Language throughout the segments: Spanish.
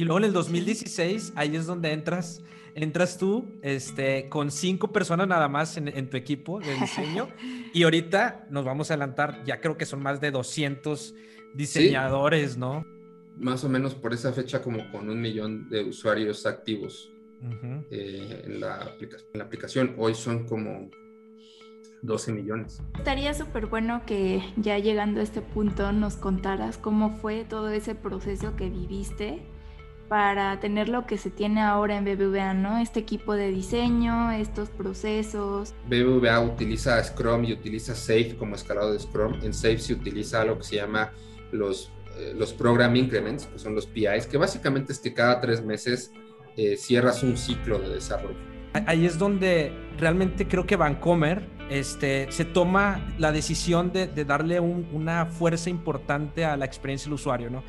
Y luego en el 2016, ahí es donde entras, entras tú, este, con cinco personas nada más en, tu equipo de diseño. y ahorita nos vamos a adelantar, ya creo que son más de 200 diseñadores, ¿no? Más o menos por esa fecha, como con un millón de usuarios activos eh, en, la en la aplicación. Hoy son como 12 millones. Estaría súper bueno que ya llegando a este punto nos contaras cómo fue todo ese proceso que viviste para tener lo que se tiene ahora en BBVA, ¿no? Este equipo de diseño, estos procesos. BBVA utiliza Scrum y utiliza Safe como escalado de Scrum. En Safe se utiliza lo que se llama los, eh, los Program Increments, que son los PIs, que básicamente es que cada tres meses eh, cierras un ciclo de desarrollo. Ahí es donde realmente creo que Vancomer este, se toma la decisión de, darle una fuerza importante a la experiencia del usuario, ¿no?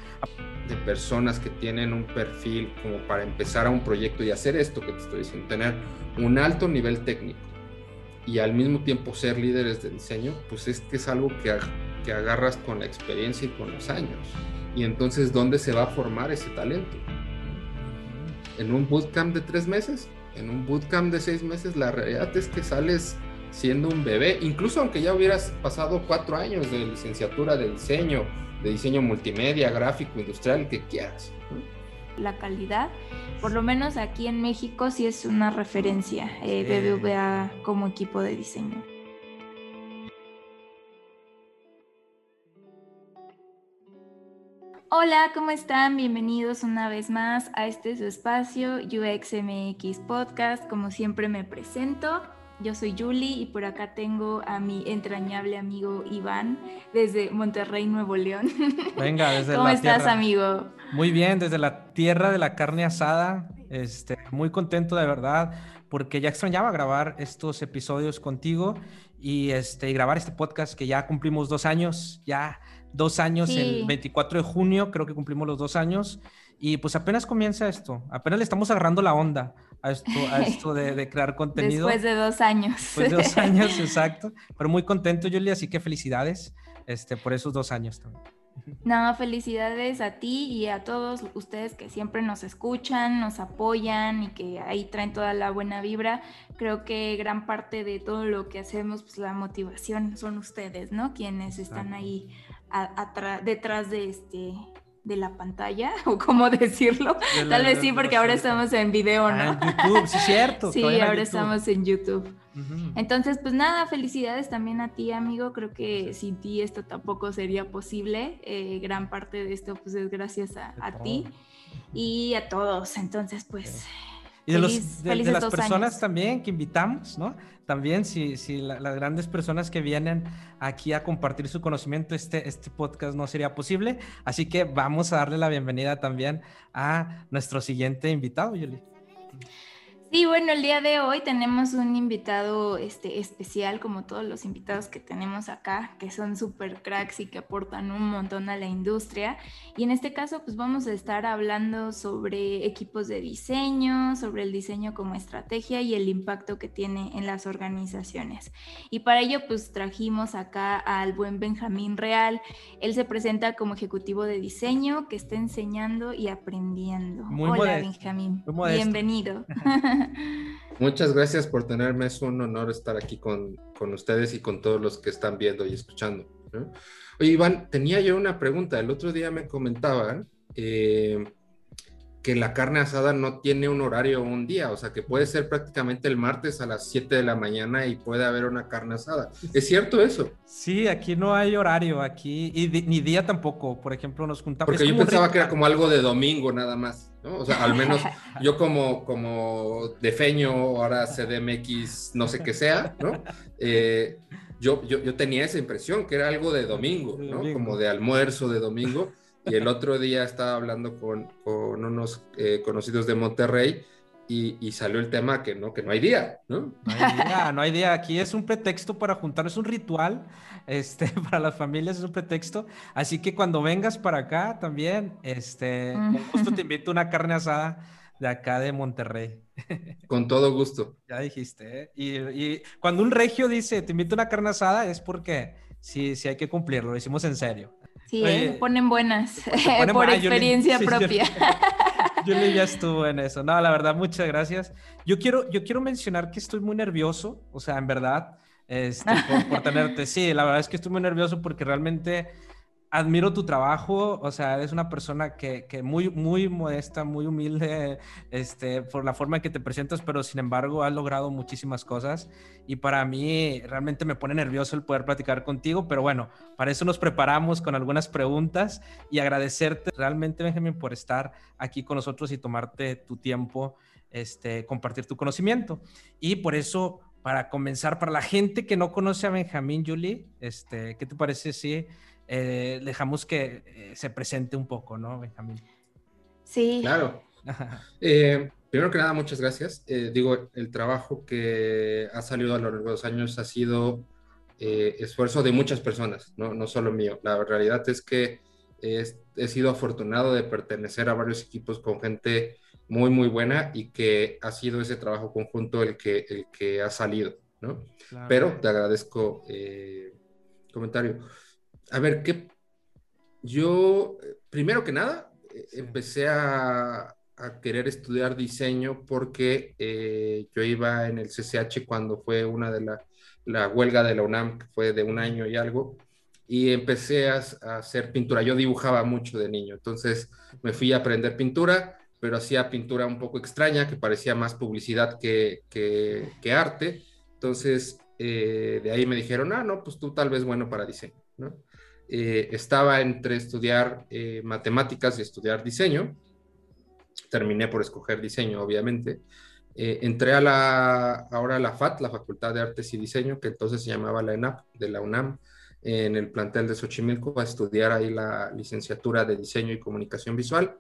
De personas que tienen un perfil como para empezar a un proyecto y hacer esto que te estoy diciendo, tener un alto nivel técnico y al mismo tiempo ser líderes de diseño, pues es que es algo que, que agarras con la experiencia y con los años. Y entonces, ¿dónde se va a formar ese talento? ¿En un bootcamp de tres meses? en un bootcamp de seis meses, la realidad es que sales siendo un bebé, incluso aunque ya hubieras pasado cuatro años de licenciatura de diseño, de diseño multimedia, gráfico, industrial, que quieras. La calidad, por lo menos aquí en México, sí es una referencia, eh, BBVA como equipo de diseño. Hola, ¿cómo están? Bienvenidos una vez más a este su espacio UXMX Podcast. Como siempre me presento, yo soy Julie y por acá tengo a mi entrañable amigo Iván desde Monterrey, Nuevo León. Venga, desde ¿Cómo estás, amigo? Muy bien, desde la tierra de la carne asada. Este, muy contento de verdad porque ya extrañaba grabar estos episodios contigo y este, grabar este podcast que ya cumplimos dos años, ya dos años, el 24 de junio, creo que cumplimos los dos años. Y pues apenas comienza esto, apenas le estamos agarrando la onda a esto, a esto de, crear contenido. Después de dos años. Después de dos años, exacto. Pero muy contento, Julia, así que felicidades este, por esos dos años también. No, felicidades a ti y a todos ustedes que siempre nos escuchan, nos apoyan y que ahí traen toda la buena vibra. Creo que gran parte de todo lo que hacemos, pues la motivación son ustedes, ¿no? Quienes están ahí detrás de este de la pantalla o cómo decirlo. Tal vez sí, porque ahora estamos en video, ¿no? Ah, en YouTube, sí, cierto. sí, ahora estamos en YouTube. Entonces, pues nada, felicidades también a ti, amigo. Creo que sin ti esto tampoco sería posible. Eh, gran parte de esto, pues es gracias a, ti y a todos. Entonces, pues. Y de, los, de, las personas también que invitamos, ¿no? También, si, las grandes personas que vienen aquí a compartir su conocimiento, este, este podcast no sería posible. Así que vamos a darle la bienvenida también a nuestro siguiente invitado, Yuli. Sí, bueno, el día de hoy tenemos un invitado este, especial, como todos los invitados que tenemos acá, que son super cracks y que aportan un montón a la industria. Y en este caso, pues vamos a estar hablando sobre equipos de diseño, sobre el diseño como estrategia y el impacto que tiene en las organizaciones. Y para ello, pues trajimos acá al buen Benjamín Real. Él se presenta como ejecutivo de diseño que está enseñando y aprendiendo. Hola, Benjamín. Bienvenido. Muchas gracias por tenerme. Es un honor estar aquí con, con ustedes y con todos los que están viendo y escuchando. Oye, Iván, tenía yo una pregunta. El otro día me comentaban eh, que la carne asada no tiene un horario o un día, o sea, que puede ser prácticamente el martes a las 7 de la mañana y puede haber una carne asada. ¿Es cierto eso? Sí, aquí no hay horario, aquí, y ni día tampoco, por ejemplo, nos juntamos. Porque yo pensaba que era como algo de domingo nada más, ¿no? O sea, al menos yo como, como de feño, ahora CDMX, no sé qué sea, ¿no? Eh, yo, yo, yo, tenía esa impresión que era algo de domingo, ¿no? Como de almuerzo de domingo. Y el otro día estaba hablando con, con unos eh, conocidos de Monterrey y, salió el tema que no, que no hay día, ¿no? No hay día, no hay día. Aquí es un pretexto para juntarnos, es un ritual este, para las familias, es un pretexto. Así que cuando vengas para acá también, este, justo te invito a una carne asada de acá de Monterrey. Con todo gusto. Ya dijiste, ¿eh? y, y, cuando un regio dice, te invito a una carne asada, es porque sí, sí hay que cumplirlo, lo hicimos en serio. Sí, ¿eh? ponen buenas por experiencia propia. Yo, ya estuvo en eso. No, la verdad, muchas gracias. Yo quiero, yo quiero mencionar que estoy muy nervioso, o sea, en verdad, este, por, por tenerte. Sí, la verdad es que estoy muy nervioso porque realmente admiro tu trabajo, o sea, eres una persona que, que, muy, muy modesta, muy humilde, este, por la forma en que te presentas, pero sin embargo has logrado muchísimas cosas y para mí realmente me pone nervioso el poder platicar contigo, pero bueno, para eso nos preparamos con algunas preguntas y agradecerte realmente, Benjamín, por estar aquí con nosotros y tomarte tu tiempo, este, compartir tu conocimiento. Y por eso, para comenzar, para la gente que no conoce a Benjamín, Julie, este, ¿qué te parece si... Eh, dejamos que eh, se presente un poco, ¿no, Benjamín? Sí. Claro. Eh, primero que nada, muchas gracias. digo, el trabajo que ha salido a lo largo de los años ha sido esfuerzo de muchas personas, ¿no? no solo mío. La realidad es que he sido afortunado de pertenecer a varios equipos con gente muy, muy buena y que ha sido ese trabajo conjunto el que, el que ha salido, ¿no? Pero te agradezco el comentario. A ver, ¿qué? Yo, primero que nada, eh, empecé a, querer estudiar diseño porque eh, yo iba en el CCH cuando fue una de la, la, huelga de la UNAM, que fue de un año y algo, y empecé a, hacer pintura. Yo dibujaba mucho de niño, entonces me fui a aprender pintura, pero hacía pintura un poco extraña, que parecía más publicidad que, que, arte. Entonces, eh, de ahí me dijeron, ah, no, pues tú tal vez bueno para diseño, ¿no? Eh, estaba entre estudiar eh, matemáticas y estudiar diseño. Terminé por escoger diseño, obviamente. Eh, entré a la, ahora a la FAT, la Facultad de Artes y Diseño, que entonces se llamaba la ENAP, de la UNAM, en el plantel de Xochimilco, a estudiar ahí la licenciatura de Diseño y Comunicación Visual.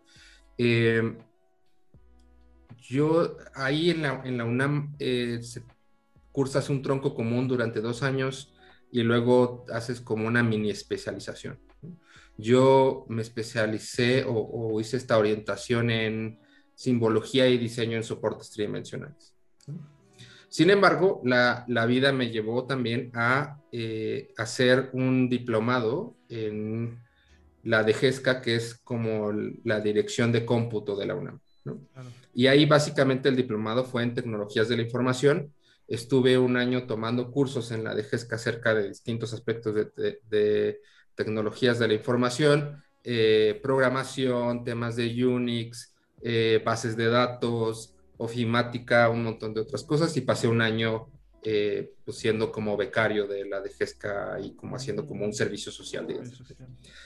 yo ahí en la, en la UNAM cursas un tronco común durante dos años y luego haces como una mini especialización. Yo me especialicé o, hice esta orientación en simbología y diseño en soportes tridimensionales. Sin embargo, la, vida me llevó también a eh, hacer un diplomado en la DGESCA, que es como la dirección de cómputo de la UNAM. Y ahí básicamente el diplomado fue en tecnologías de la información Estuve un año tomando cursos en la DGESCA acerca de distintos aspectos de, tecnologías de la información, eh, programación, temas de Unix, eh, bases de datos, ofimática, un montón de otras cosas y pasé un año eh, pues siendo como becario de la DGESCA y como haciendo como un servicio social.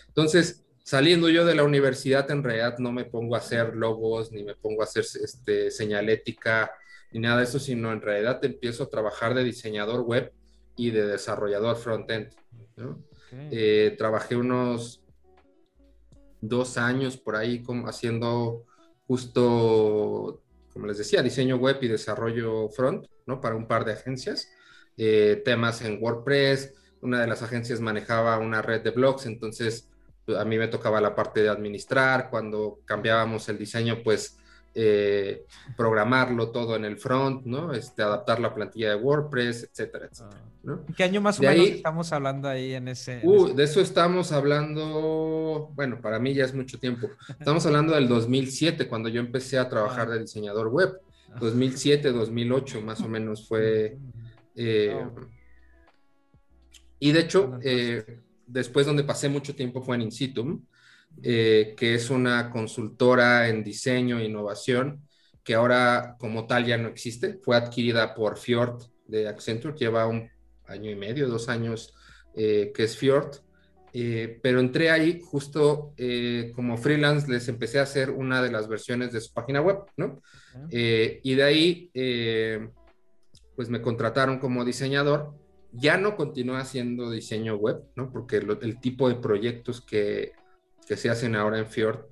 Entonces, saliendo yo de la universidad, en realidad no me pongo a hacer logos ni me pongo a hacer este, señalética ni nada de eso, sino en realidad empiezo a trabajar de diseñador web y de desarrollador frontend. ¿no? Eh, trabajé unos dos años por ahí como haciendo justo, como les decía, diseño web y desarrollo front, ¿no? Para un par de agencias, eh, temas en WordPress, una de las agencias manejaba una red de blogs, entonces a mí me tocaba la parte de administrar, cuando cambiábamos el diseño, pues eh, programarlo todo en el front, ¿no? Este, adaptar la plantilla de WordPress, etcétera, etcétera. ¿no? ¿Qué año más o menos estamos hablando ahí en ese, uh, De eso estamos hablando, bueno, para mí ya es mucho tiempo. Estamos hablando del 2007, cuando yo empecé a trabajar de diseñador web. 2007, 2008 más o menos fue... Eh, y de hecho, eh, después donde pasé mucho tiempo fue en Insitum, eh, que es una consultora en diseño e innovación, que ahora como tal ya no existe. Fue adquirida por Fjord de Accenture, lleva un año y medio, dos años eh, que es Fjord. Eh, pero entré ahí justo como freelance, les empecé a hacer una de las versiones de su página web, ¿no? y de ahí, pues me contrataron como diseñador. Ya no continué haciendo diseño web, ¿no? Porque el tipo de proyectos que, que se hacen ahora en Fjord,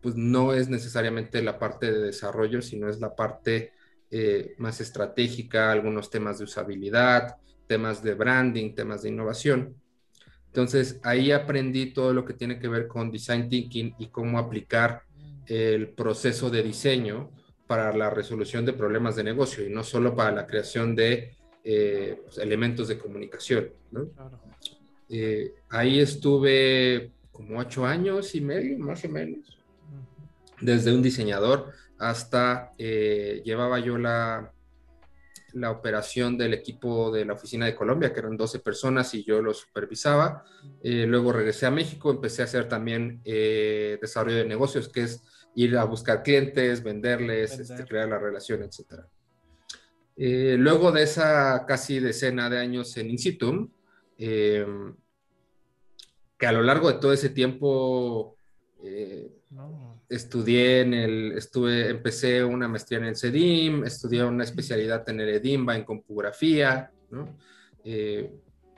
pues no es necesariamente la parte de desarrollo, sino es la parte eh, más estratégica, algunos temas de usabilidad, temas de branding, temas de innovación. Entonces ahí aprendí todo lo que tiene que ver con design thinking y cómo aplicar el proceso de diseño para la resolución de problemas de negocio y no solo para la creación de eh, pues, elementos de comunicación. Eh, ahí estuve como ocho años y medio, más o menos. Desde un diseñador hasta eh, llevaba yo la, la operación del equipo de la oficina de Colombia, que eran 12 personas y yo lo supervisaba. Eh, luego regresé a México, empecé a hacer también eh, desarrollo de negocios, que es ir a buscar clientes, venderles, este, crear la relación, etc. Eh, luego de esa casi decena de años en Insitum, que a lo largo de todo ese tiempo estudié en el, estuve, empecé una maestría en el CEDIM, estudié una especialidad en el EDIMBA en compografía, ¿no? Eh,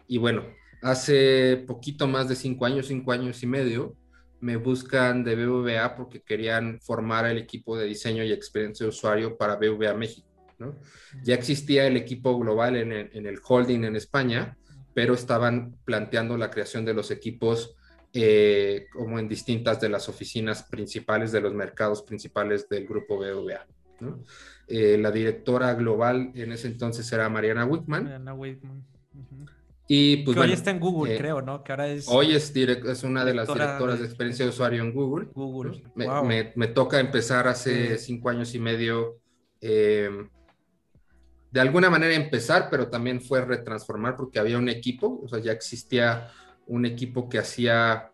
y bueno, hace poquito más de cinco años, cinco años y medio, me buscan de BVA porque querían formar el equipo de diseño y experiencia de usuario para BVA México, ¿no? Ya existía el equipo global en el, en el holding en España, pero estaban planteando la creación de los equipos eh, como en distintas de las oficinas principales de los mercados principales del grupo BVA. Eh, la directora global en ese entonces era Mariana Wickman. Mariana Wickman. Y pues, hoy está en Google, eh, creo, ¿no? Que ahora es. Hoy es, es una de las directoras de, experiencia de usuario en Google. Google. Me, me, toca empezar hace cinco años y medio. De alguna manera empezar, pero también fue retransformar porque había un equipo, o sea, ya existía un equipo que hacía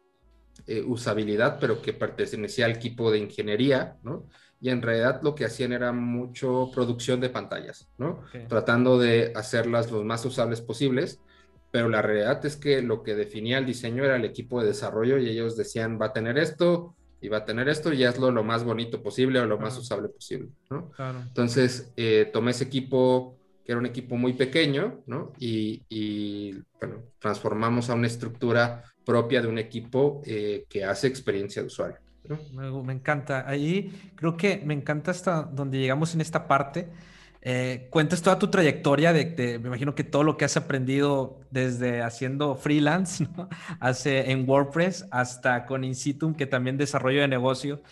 eh, usabilidad, pero que pertenecía al equipo de ingeniería, ¿no? Y en realidad lo que hacían era mucho producción de pantallas, ¿no? Tratando de hacerlas lo más usables posibles, pero la realidad es que lo que definía el diseño era el equipo de desarrollo y ellos decían, va a tener esto y va a tener esto y hazlo lo más bonito posible o lo más usable posible, ¿no? Entonces, eh, tomé ese equipo que era un equipo muy pequeño, ¿no? Y, bueno, transformamos a una estructura propia de un equipo eh, que hace experiencia de usuario. Me, encanta. Ahí creo que me encanta hasta donde llegamos en esta parte. Eh, toda tu trayectoria de, me imagino que todo lo que has aprendido desde haciendo freelance. Hace en WordPress hasta con Insitum, que también desarrollo de negocio.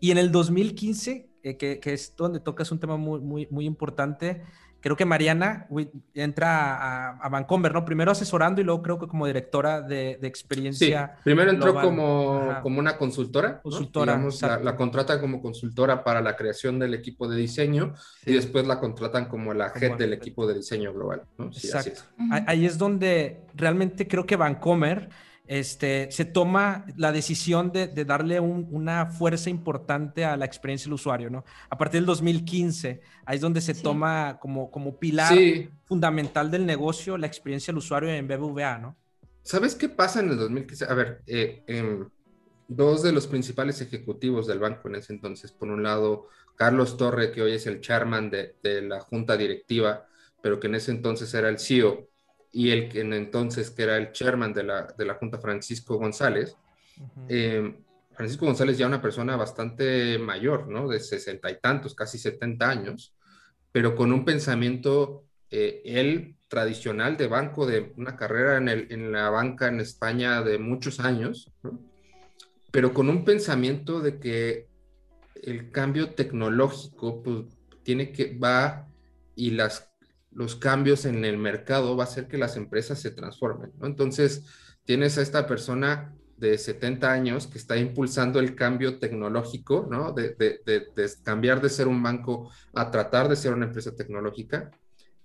Y en el 2015, eh, que, que, es donde tocas un tema muy, muy, muy importante, creo que Mariana entra a, a, ¿no? Primero asesorando y luego creo que como directora de, experiencia. Sí, primero entró como, como una consultora. Consultora. la, contratan como consultora para la creación del equipo de diseño y después la contratan como la head del equipo de diseño global. ¿no? Sí, Exacto. Ahí es donde realmente creo que Vancomer este, se toma la decisión de, darle una fuerza importante a la experiencia del usuario, ¿no? A partir del 2015, ahí es donde se toma como, como pilar fundamental del negocio la experiencia del usuario en BBVA, ¿no? ¿Sabes qué pasa en el 2015? A ver, eh, em, dos de los principales ejecutivos del banco en ese entonces, por un lado, Carlos Torre, que hoy es el chairman de, de la junta directiva, pero que en ese entonces era el CEO, y el que entonces, que era el chairman de la, de la Junta, Francisco González, eh, Francisco González ya una persona bastante mayor, ¿no? De sesenta y tantos, casi setenta años, pero con un pensamiento, eh, él tradicional de banco, de una carrera en, el, en la banca en España de muchos años, pero con un pensamiento de que el cambio tecnológico pues, tiene que va y las los cambios en el mercado va a hacer que las empresas se transformen. Entonces, tienes a esta persona de 70 años que está impulsando el cambio tecnológico, ¿no? De, cambiar de ser un banco a tratar de ser una empresa tecnológica.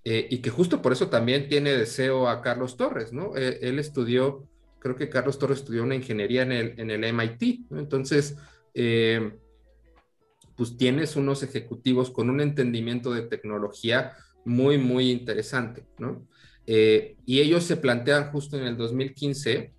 Eh, y que justo por eso también tiene deseo a Carlos Torres, ¿no? Eh, él estudió, creo que Carlos Torres estudió una ingeniería en el, en el MIT. Entonces, eh, pues tienes unos ejecutivos con un entendimiento de tecnología muy, muy interesante, ¿no? Eh, y ellos se plantean justo en el 2015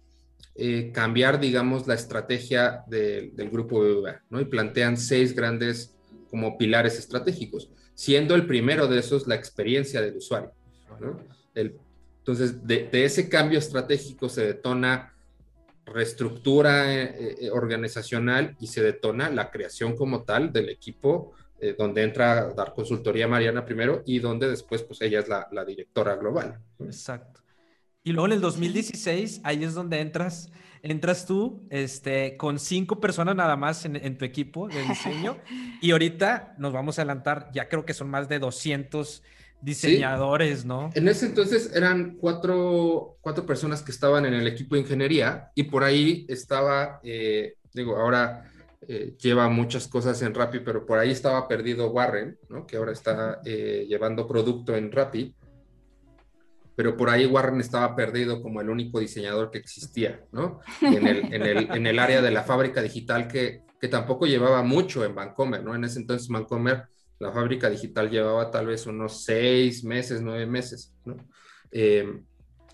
eh, cambiar, digamos, la estrategia del grupo BBVA, ¿no? Y plantean seis grandes como pilares estratégicos, siendo el primero de esos la experiencia del usuario, ¿no? entonces, de, ese cambio estratégico se detona reestructura eh, organizacional y se detona la creación como tal del equipo eh, donde entra a dar consultoría Mariana primero y donde después pues ella es la, directora global. Exacto. Y luego en el 2016, ahí es donde entras, entras tú este, con cinco personas nada más en, tu equipo de diseño y ahorita nos vamos a adelantar, ya creo que son más de 200 diseñadores, ¿no? En ese entonces eran cuatro, cuatro, personas que estaban en el equipo de ingeniería y por ahí estaba, eh, digo, ahora eh, lleva muchas cosas en Rappi, pero por ahí estaba perdido Warren, ¿no? Que ahora está eh, llevando producto en Rappi. Pero por ahí Warren estaba perdido como el único diseñador que existía, ¿no? En el, en el, en el área de la fábrica digital que, que tampoco llevaba mucho en Vancomer, ¿no? En ese entonces Vancomer la fábrica digital llevaba tal vez unos seis meses, nueve meses, ¿no? Eh,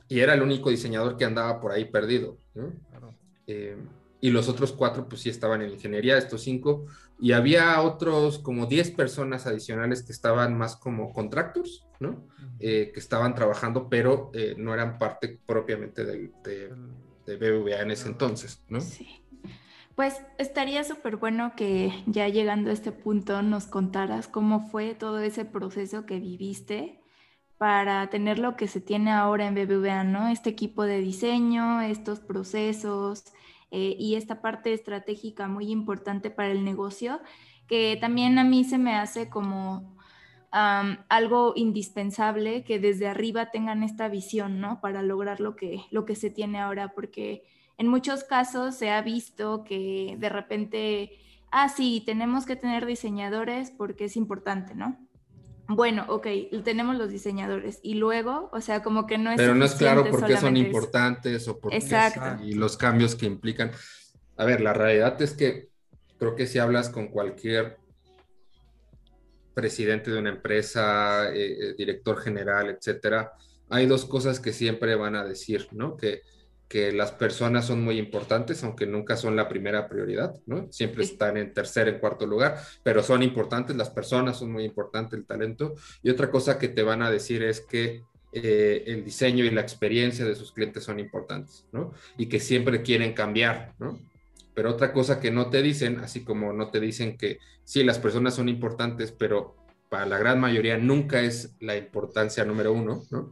y era el único diseñador que andaba por ahí perdido, ¿no? Eh, y los otros cuatro, pues sí estaban en ingeniería, estos cinco, y había otros como diez personas adicionales que estaban más como contractors, ¿no? Eh, que estaban trabajando, pero no eran parte propiamente de, de, de BBVA en ese entonces, ¿no? Sí. Pues estaría súper bueno que ya llegando a este punto nos contaras cómo fue todo ese proceso que viviste para tener lo que se tiene ahora en BBVA, ¿no? Este equipo de diseño, estos procesos eh, y esta parte estratégica muy importante para el negocio, que también a mí se me hace como algo indispensable que desde arriba tengan esta visión, ¿no? Para lograr lo que, lo que se tiene ahora, porque en muchos casos se ha visto que de repente, ah, sí, tenemos que tener diseñadores porque es importante, ¿no? Bueno, ok, tenemos los diseñadores y luego, o sea, como que no es... Pero no es claro por qué son importantes o por qué y los cambios que implican. A ver, la realidad es que creo que si hablas con cualquier presidente de una empresa, eh, eh, director general, etcétera, hay dos cosas que siempre van a decir, ¿no? Que que las personas son muy importantes, aunque nunca son la primera prioridad, ¿no? Siempre están en tercer, en cuarto lugar, pero son importantes, las personas son muy importantes, el talento. Y otra cosa que te van a decir es que eh, el diseño y la experiencia de sus clientes son importantes, ¿no? Y que siempre quieren cambiar, ¿no? Pero otra cosa que no te dicen, así como no te dicen que sí, las personas son importantes, pero para la gran mayoría nunca es la importancia número uno, ¿no?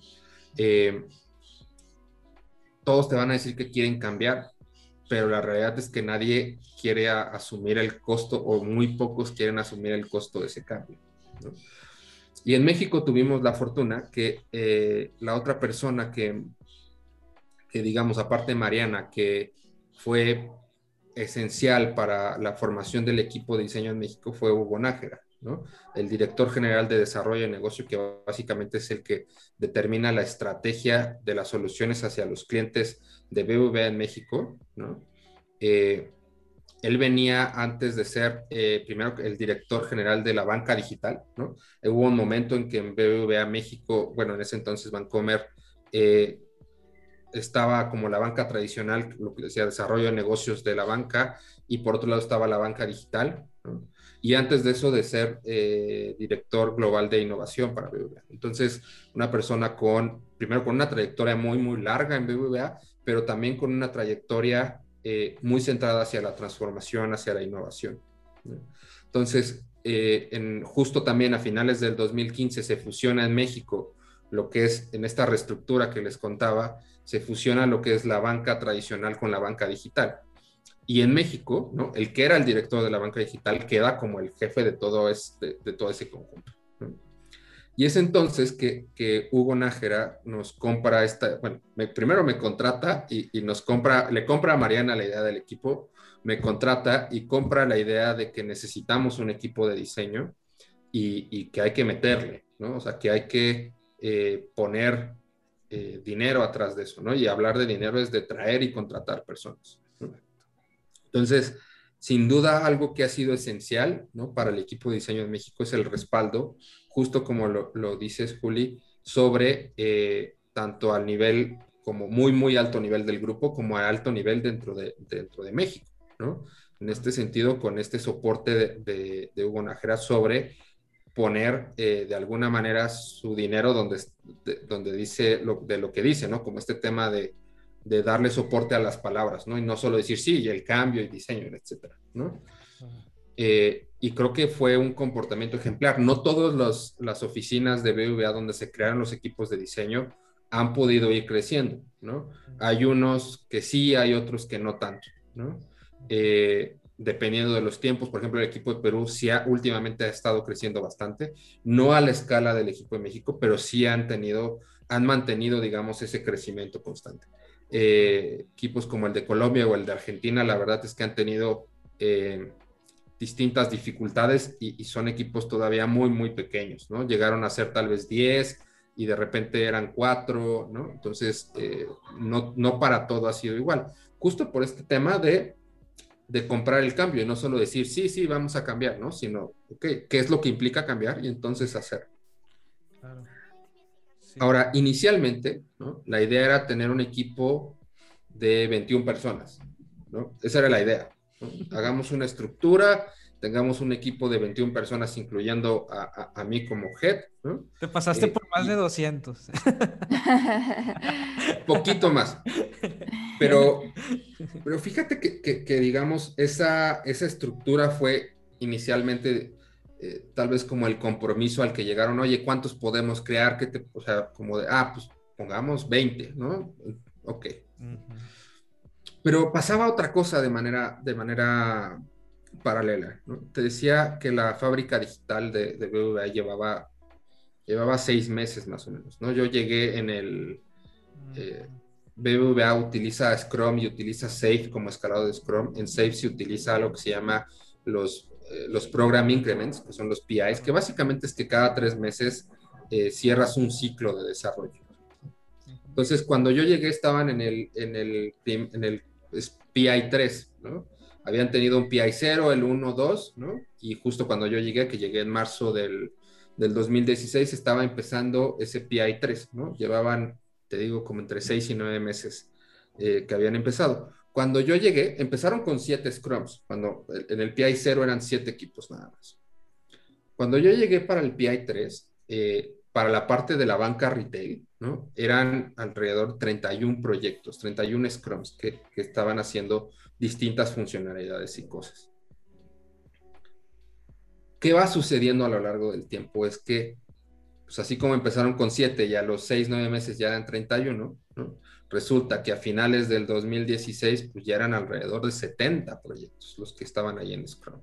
Eh, todos te van a decir que quieren cambiar, pero la realidad es que nadie quiere asumir el costo o muy pocos quieren asumir el costo de ese cambio. Y en México tuvimos la fortuna que eh, la otra persona que, que, digamos, aparte de Mariana, que fue esencial para la formación del equipo de diseño en México fue Hugo Nájera. El director general de desarrollo de negocio, que básicamente es el que determina la estrategia de las soluciones hacia los clientes de BBVA en México, eh, él venía antes de ser eh, primero el director general de la banca digital, Hubo un momento en que en BBVA México, bueno, en ese entonces Bancomer, eh, estaba como la banca tradicional, lo que decía, desarrollo de negocios de la banca, y por otro lado estaba la banca digital, y antes de eso de ser eh, director global de innovación para BBVA. Entonces, una persona con, primero con una trayectoria muy, muy larga en BBVA, pero también con una trayectoria eh, muy centrada hacia la transformación, hacia la innovación. Entonces, eh, en, justo también a finales del 2015 se fusiona en México lo que es en esta reestructura que les contaba, se fusiona lo que es la banca tradicional con la banca digital. Y en México, ¿no? el que era el director de la banca digital queda como el jefe de todo, este, de todo ese conjunto. Y es entonces que, que, Hugo Nájera nos compra esta, bueno, primero me contrata y, y, nos compra, le compra a Mariana la idea del equipo, me contrata y compra la idea de que necesitamos un equipo de diseño y, y que hay que meterle, ¿no? O sea, que hay que eh, poner eh, dinero atrás de eso, ¿no? Y hablar de dinero es de traer y contratar personas. Entonces, sin duda, algo que ha sido esencial ¿no? para el equipo de diseño de México es el respaldo, justo como lo, lo dices, Juli, sobre eh, tanto al nivel como muy, muy alto nivel del grupo, como a alto nivel dentro de, dentro de México, ¿no? En este sentido, con este soporte de, de, Hugo Najera sobre poner eh, de alguna manera su dinero donde, donde dice lo, de lo que dice, ¿no? Como este tema de, de darle soporte a las palabras, ¿no? Y no solo decir sí, y el cambio, y diseño, etcétera, ¿no? Eh, y creo que fue un comportamiento ejemplar. No todas las oficinas de BVA donde se crearon los equipos de diseño han podido ir creciendo, ¿no? Hay unos que sí, hay otros que no tanto, ¿no? Eh, dependiendo de los tiempos. Por ejemplo, el equipo de Perú sí ha, últimamente ha estado creciendo bastante, no a la escala del equipo de México, pero sí han tenido, han mantenido, digamos, ese crecimiento constante. Eh, equipos como el de Colombia o el de Argentina, la verdad es que han tenido eh, distintas dificultades y, son equipos todavía muy, muy pequeños, ¿no? Llegaron a ser tal vez 10 y de repente eran 4, ¿no? Entonces, eh, no, no para todo ha sido igual. Justo por este tema de, de comprar el cambio y no solo decir, sí, sí, vamos a cambiar, ¿no? Sino, ok, ¿qué es lo que implica cambiar? Y entonces hacer. Claro. Ahora, inicialmente, la idea era tener un equipo de 21 personas. ¿no? Esa era la idea. Hagamos una estructura, tengamos un equipo de 21 personas, incluyendo a, mí como head. Te pasaste eh, por más de 200. Poquito más. Pero, pero fíjate que, digamos, esa, esa estructura fue inicialmente eh, tal vez como el compromiso al que llegaron, oye, ¿cuántos podemos crear? que te, o sea, como de, ah, pues pongamos 20, ¿no? Ok. Pero pasaba otra cosa de manera, de manera paralela, ¿no? Te decía que la fábrica digital de, de BBVA llevaba, llevaba seis meses más o menos, ¿no? Yo llegué en el... Eh, BBVA utiliza Scrum y utiliza Safe como escalado de Scrum. En Safe se utiliza lo que se llama los eh, los Program Increments, que son los PIs, que básicamente es que cada tres meses eh, cierras un ciclo de desarrollo. Entonces, cuando yo llegué, estaban en el, en el, en el PI 3, ¿no? Habían tenido un PI 0, el 1, 2, ¿no? Y justo cuando yo llegué, que llegué en marzo del, del 2016, estaba empezando ese PI 3, ¿no? Llevaban, te digo, como entre seis y nueve meses eh, que habían empezado. Cuando yo llegué, empezaron con siete scrums, cuando en el PI 0 eran siete equipos nada más. Cuando yo llegué para el PI 3, eh, para la parte de la banca retail, ¿no? Eran alrededor de 31 proyectos, 31 scrums que, que estaban haciendo distintas funcionalidades y cosas. ¿Qué va sucediendo a lo largo del tiempo? Es que, pues así como empezaron con 7 y a los 6, 9 meses ya eran 31, ¿no? Resulta que a finales del 2016 pues ya eran alrededor de 70 proyectos los que estaban ahí en Scrum.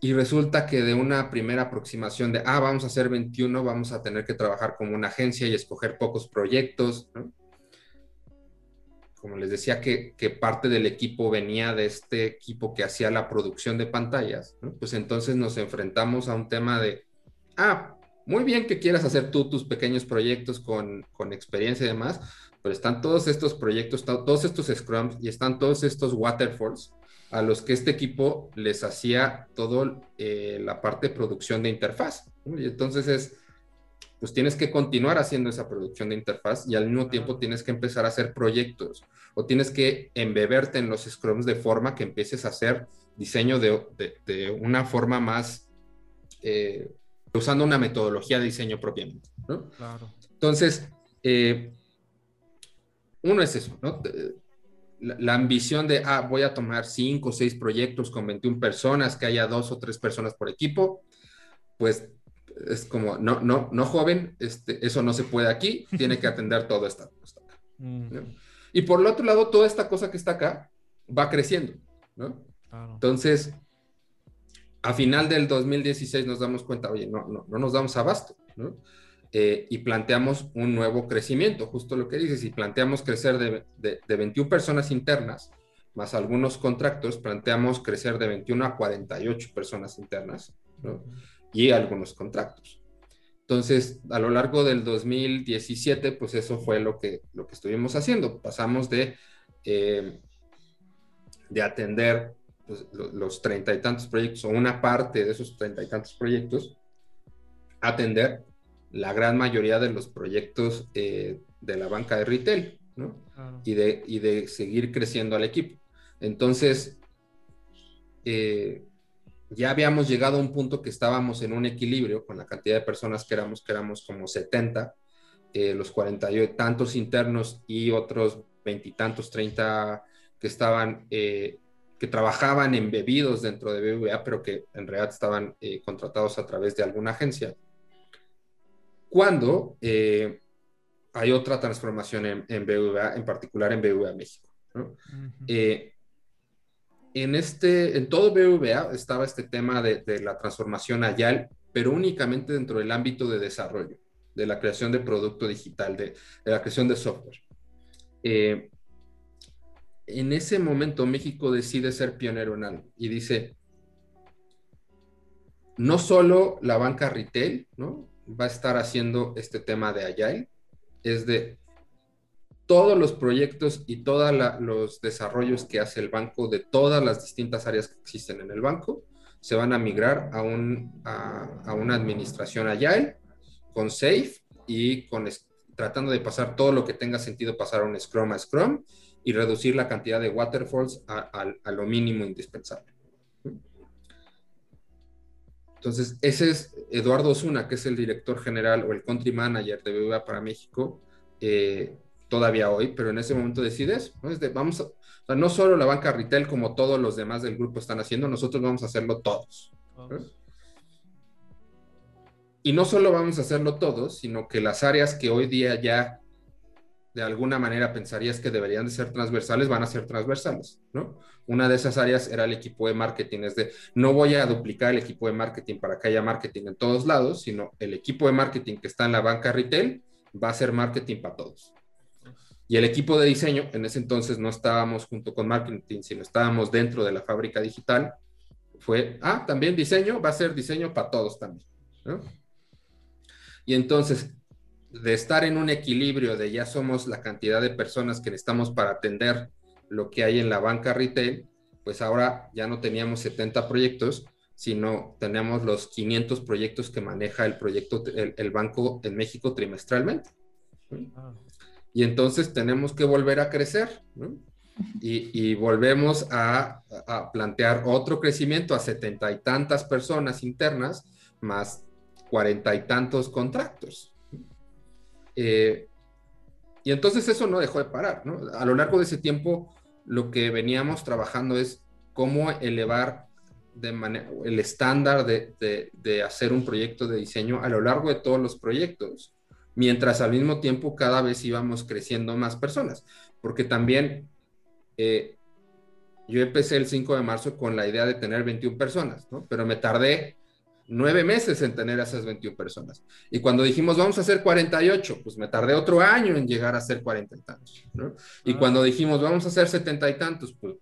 Y resulta que de una primera aproximación de, ah, vamos a hacer 21, vamos a tener que trabajar como una agencia y escoger pocos proyectos. Como les decía que, que, parte del equipo venía de este equipo que hacía la producción de pantallas, pues entonces nos enfrentamos a un tema de, ah, muy bien que quieras hacer tú tus pequeños proyectos con, con experiencia y demás, pero están todos estos proyectos, todos estos scrums y están todos estos waterfalls a los que este equipo les hacía todo eh, la parte de producción de interfaz. Y entonces es, pues tienes que continuar haciendo esa producción de interfaz y al mismo tiempo tienes que empezar a hacer proyectos o tienes que embeberte en los scrums de forma que empieces a hacer diseño de, de, de una forma más eh, usando una metodología de diseño propiamente. ¿no? Claro. Entonces, eh, uno es eso, ¿no? La, ambición de, ah, voy a tomar cinco o seis proyectos con 21 personas, que haya dos o tres personas por equipo, pues es como, no, no, no joven, este, eso no se puede aquí, tiene que atender todo esto. Mm. Y por el otro lado, toda esta cosa que está acá va creciendo, ¿no? Claro. Entonces, a final del 2016 nos damos cuenta, oye, no, no, no nos damos abasto, ¿no? Eh, y planteamos un nuevo crecimiento, justo lo que dices, y planteamos crecer de, de, 21 personas internas, más algunos contratos, planteamos crecer de 21 a 48 personas internas, ¿no? Y algunos contratos. Entonces, a lo largo del 2017, pues eso fue lo que, lo que estuvimos haciendo. Pasamos de, eh, de atender pues, los treinta y tantos proyectos o una parte de esos treinta y tantos proyectos, atender la gran mayoría de los proyectos eh, de la banca de retail, ¿no? Y, de, y de seguir creciendo al equipo. Entonces, eh, ya habíamos llegado a un punto que estábamos en un equilibrio con la cantidad de personas que éramos, que éramos como 70, eh, los cuarenta y tantos internos y otros veintitantos, treinta que estaban que trabajaban embebidos dentro de BBVA, pero que en realidad estaban eh, contratados a través de alguna agencia. Cuando eh, hay otra transformación en, en, BBVA, en particular en BBVA México. Eh, en, este, en todo BVA estaba este tema de, la transformación Agile, pero únicamente dentro del ámbito de desarrollo, de la creación de producto digital, de, la creación de software. Eh, en ese momento México decide ser pionero en algo y dice, no solo la banca retail, ¿no? Va a estar haciendo este tema de Agile, es de todos los proyectos y todos los desarrollos que hace el banco de todas las distintas áreas que existen en el banco se van a migrar a, un, a, una administración agile con Safe y con tratando de pasar todo lo que tenga sentido pasar a un Scrum a Scrum y reducir la cantidad de waterfalls a, lo mínimo indispensable. Entonces, ese es Eduardo Osuna, que es el director general o el country manager de BBVA para México. Eh, todavía hoy, pero en ese momento decides, ¿no? vamos no solo la banca retail como todos los demás del grupo están haciendo, nosotros vamos a hacerlo todos. Y no solo vamos a hacerlo todos, sino que las áreas que hoy día ya de alguna manera pensarías que deberían de ser transversales, van a ser transversales, ¿no? Una de esas áreas era el equipo de marketing, de, no voy a duplicar el equipo de marketing para que haya marketing en todos lados, sino el equipo de marketing que está en la banca retail va a ser marketing para todos. Y el equipo de diseño, en ese entonces no estábamos junto con marketing, sino estábamos dentro de la fábrica digital, fue, ah, también diseño, va a ser diseño para todos también. Y entonces, de estar en un equilibrio de ya somos la cantidad de personas que necesitamos para atender lo que hay en la banca retail, pues ahora ya no teníamos 70 proyectos, sino tenemos los 500 proyectos que maneja el proyecto, el, banco en México trimestralmente. Ah y entonces tenemos que volver a crecer, ¿no? Y, volvemos a, plantear otro crecimiento a setenta y tantas personas internas más cuarenta y tantos contratos. Eh, y entonces eso no dejó de parar, ¿no? A lo largo de ese tiempo, lo que veníamos trabajando es cómo elevar de el estándar de, de hacer un proyecto de diseño a lo largo de todos los proyectos mientras al mismo tiempo cada vez íbamos creciendo más personas, porque también eh, yo empecé el 5 de marzo con la idea de tener 21 personas, ¿no? Pero me tardé nueve meses en tener esas 21 personas. Y cuando dijimos vamos a hacer 48, pues me tardé otro año en llegar a ser 40 y tantos, ¿no? Y ah. cuando dijimos vamos a hacer 70 y tantos, pues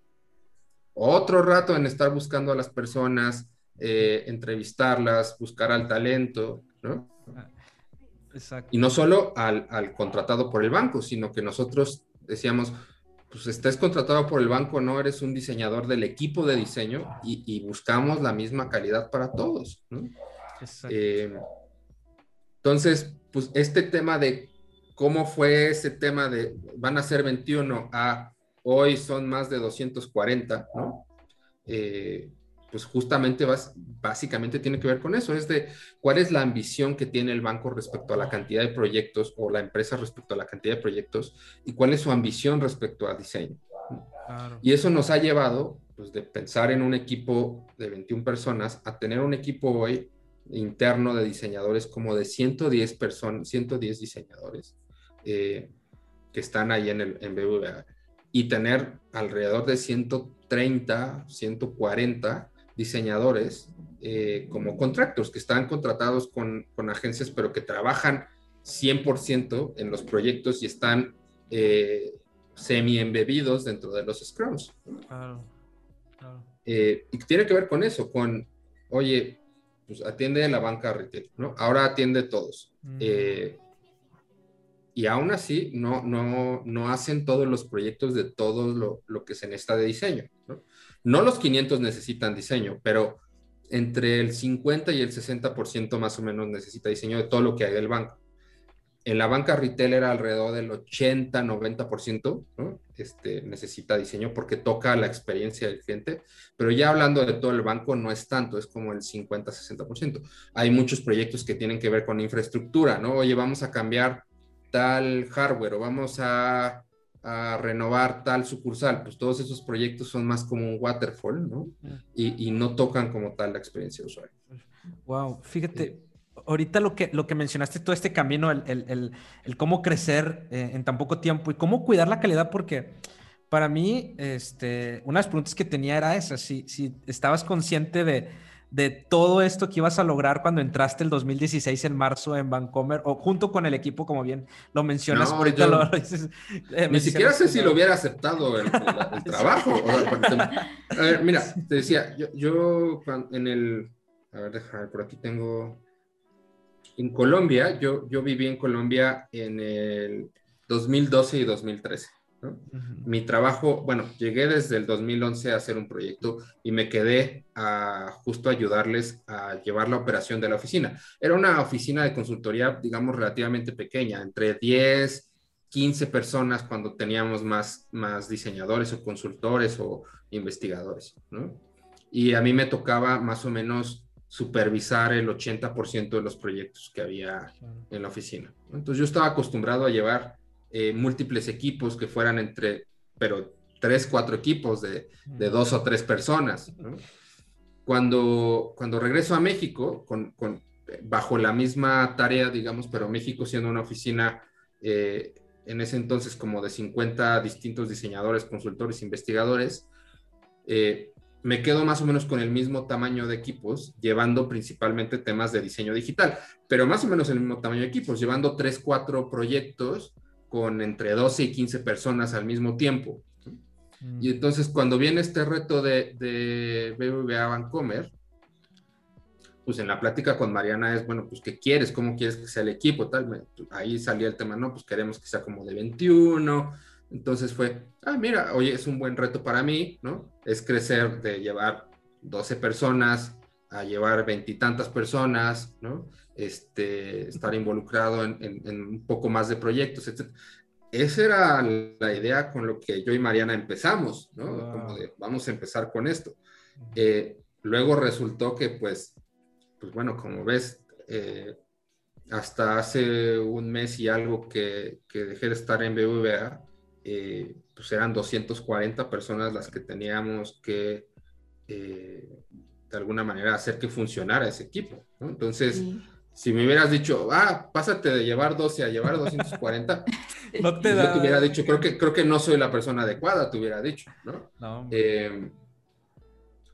otro rato en estar buscando a las personas, eh, entrevistarlas, buscar al talento, ¿no? Ah. Y no solo al, contratado por el banco, sino que nosotros decíamos, pues estés contratado por el banco, no eres un diseñador del equipo de diseño y, buscamos la misma calidad para todos. Eh, entonces, pues este tema de cómo fue ese tema de van a ser 21 a hoy son más de 240, ¿no? Eh, pues justamente básicamente tiene que ver con eso, es de cuál es la ambición que tiene el banco respecto a la cantidad de proyectos o la empresa respecto a la cantidad de proyectos y cuál es su ambición respecto a diseño. Y eso nos ha llevado, pues, de pensar en un equipo de 21 personas a tener un equipo hoy interno de diseñadores como de 110 personas, 110 diseñadores eh, que están ahí en, el, en BBVA y tener alrededor de 130, 140 diseñadores eh, como contractors que están contratados con, agencias, pero que trabajan 100% en los proyectos y están eh, semi-embebidos dentro de los scrums. Claro, eh, y tiene que ver con eso, con, oye, pues atiende la banca retail, ¿no? Ahora atiende todos. Mm. y aún así no, no, no hacen todos los proyectos de todo lo, lo que se necesita de diseño. ¿no? No los 500 necesitan diseño, pero entre el 50 y el 60% más o menos necesita diseño de todo lo que hay del banco. En la banca retail era alrededor del 80-90%, ¿no? este, necesita diseño porque toca la experiencia del cliente, pero ya hablando de todo el banco no es tanto, es como el 50-60%. Hay muchos proyectos que tienen que ver con infraestructura, ¿no? Oye, vamos a cambiar tal hardware o vamos a a renovar tal sucursal, pues todos esos proyectos son más como un waterfall, ¿no? Y, no tocan como tal la experiencia de usuario. Wow, fíjate, ahorita lo que, lo que mencionaste, todo este camino, el, cómo crecer eh, en tan poco tiempo y cómo cuidar la calidad, porque para mí, este, una de las preguntas que tenía era esa, si, si estabas consciente de, de todo esto que ibas a lograr cuando entraste el 2016 en marzo en Vancomer, o junto con el equipo, como bien lo mencionas, ahorita lo, eh, Ni siquiera sé si lo hubiera aceptado el, trabajo. a ver, mira, te decía, yo, yo en el, a ver, déjame, por aquí tengo, en Colombia, yo, yo viví en Colombia en el 2012 y 2013. Mi trabajo, bueno, llegué desde el 2011 a hacer un proyecto y me quedé a justo ayudarles a llevar la operación de la oficina. Era una oficina de consultoría, digamos, relativamente pequeña, entre 10, 15 personas cuando teníamos más, más diseñadores o consultores o investigadores, Y a mí me tocaba más o menos supervisar el 80% de los proyectos que había en la oficina. Entonces yo estaba acostumbrado a llevar eh, múltiples equipos que fueran entre, pero tres, cuatro equipos de, de dos o tres personas. Cuando, cuando regreso a México, con, con, bajo la misma tarea, digamos, pero México siendo una oficina eh, en ese entonces como de 50 distintos diseñadores, consultores, investigadores, eh, me quedo más o menos con el mismo tamaño de equipos, llevando principalmente temas de diseño digital, pero más o menos el mismo tamaño de equipos, llevando tres, cuatro proyectos con entre 12 y 15 personas al mismo tiempo. Mm. Y entonces cuando viene este reto de, de BBVA Vancomer, pues en la plática con Mariana es, bueno, pues ¿qué quieres? ¿Cómo quieres que sea el equipo? Tal, ahí salía el tema, no, pues queremos que sea como de 21. Entonces fue, ah, mira, oye, es un buen reto para mí, ¿no? Es crecer de llevar 12 personas a llevar veintitantas personas, ¿no? este, estar involucrado en, un poco más de proyectos, etc. Esa era la idea con lo que yo y Mariana empezamos, ¿no? Como de, vamos a empezar con esto. Eh, luego resultó que, pues, pues bueno, como ves, eh, hasta hace un mes y algo que, que dejé de estar en BVA, eh, pues eran 240 personas las que teníamos que, de alguna manera, hacer que funcionara ese equipo, ¿no? Entonces, si me hubieras dicho, ah, pásate de llevar 12 a llevar 240, no te yo te hubiera dicho, creo que, creo que no soy la persona adecuada, te hubiera dicho, ¿no? no. Eh,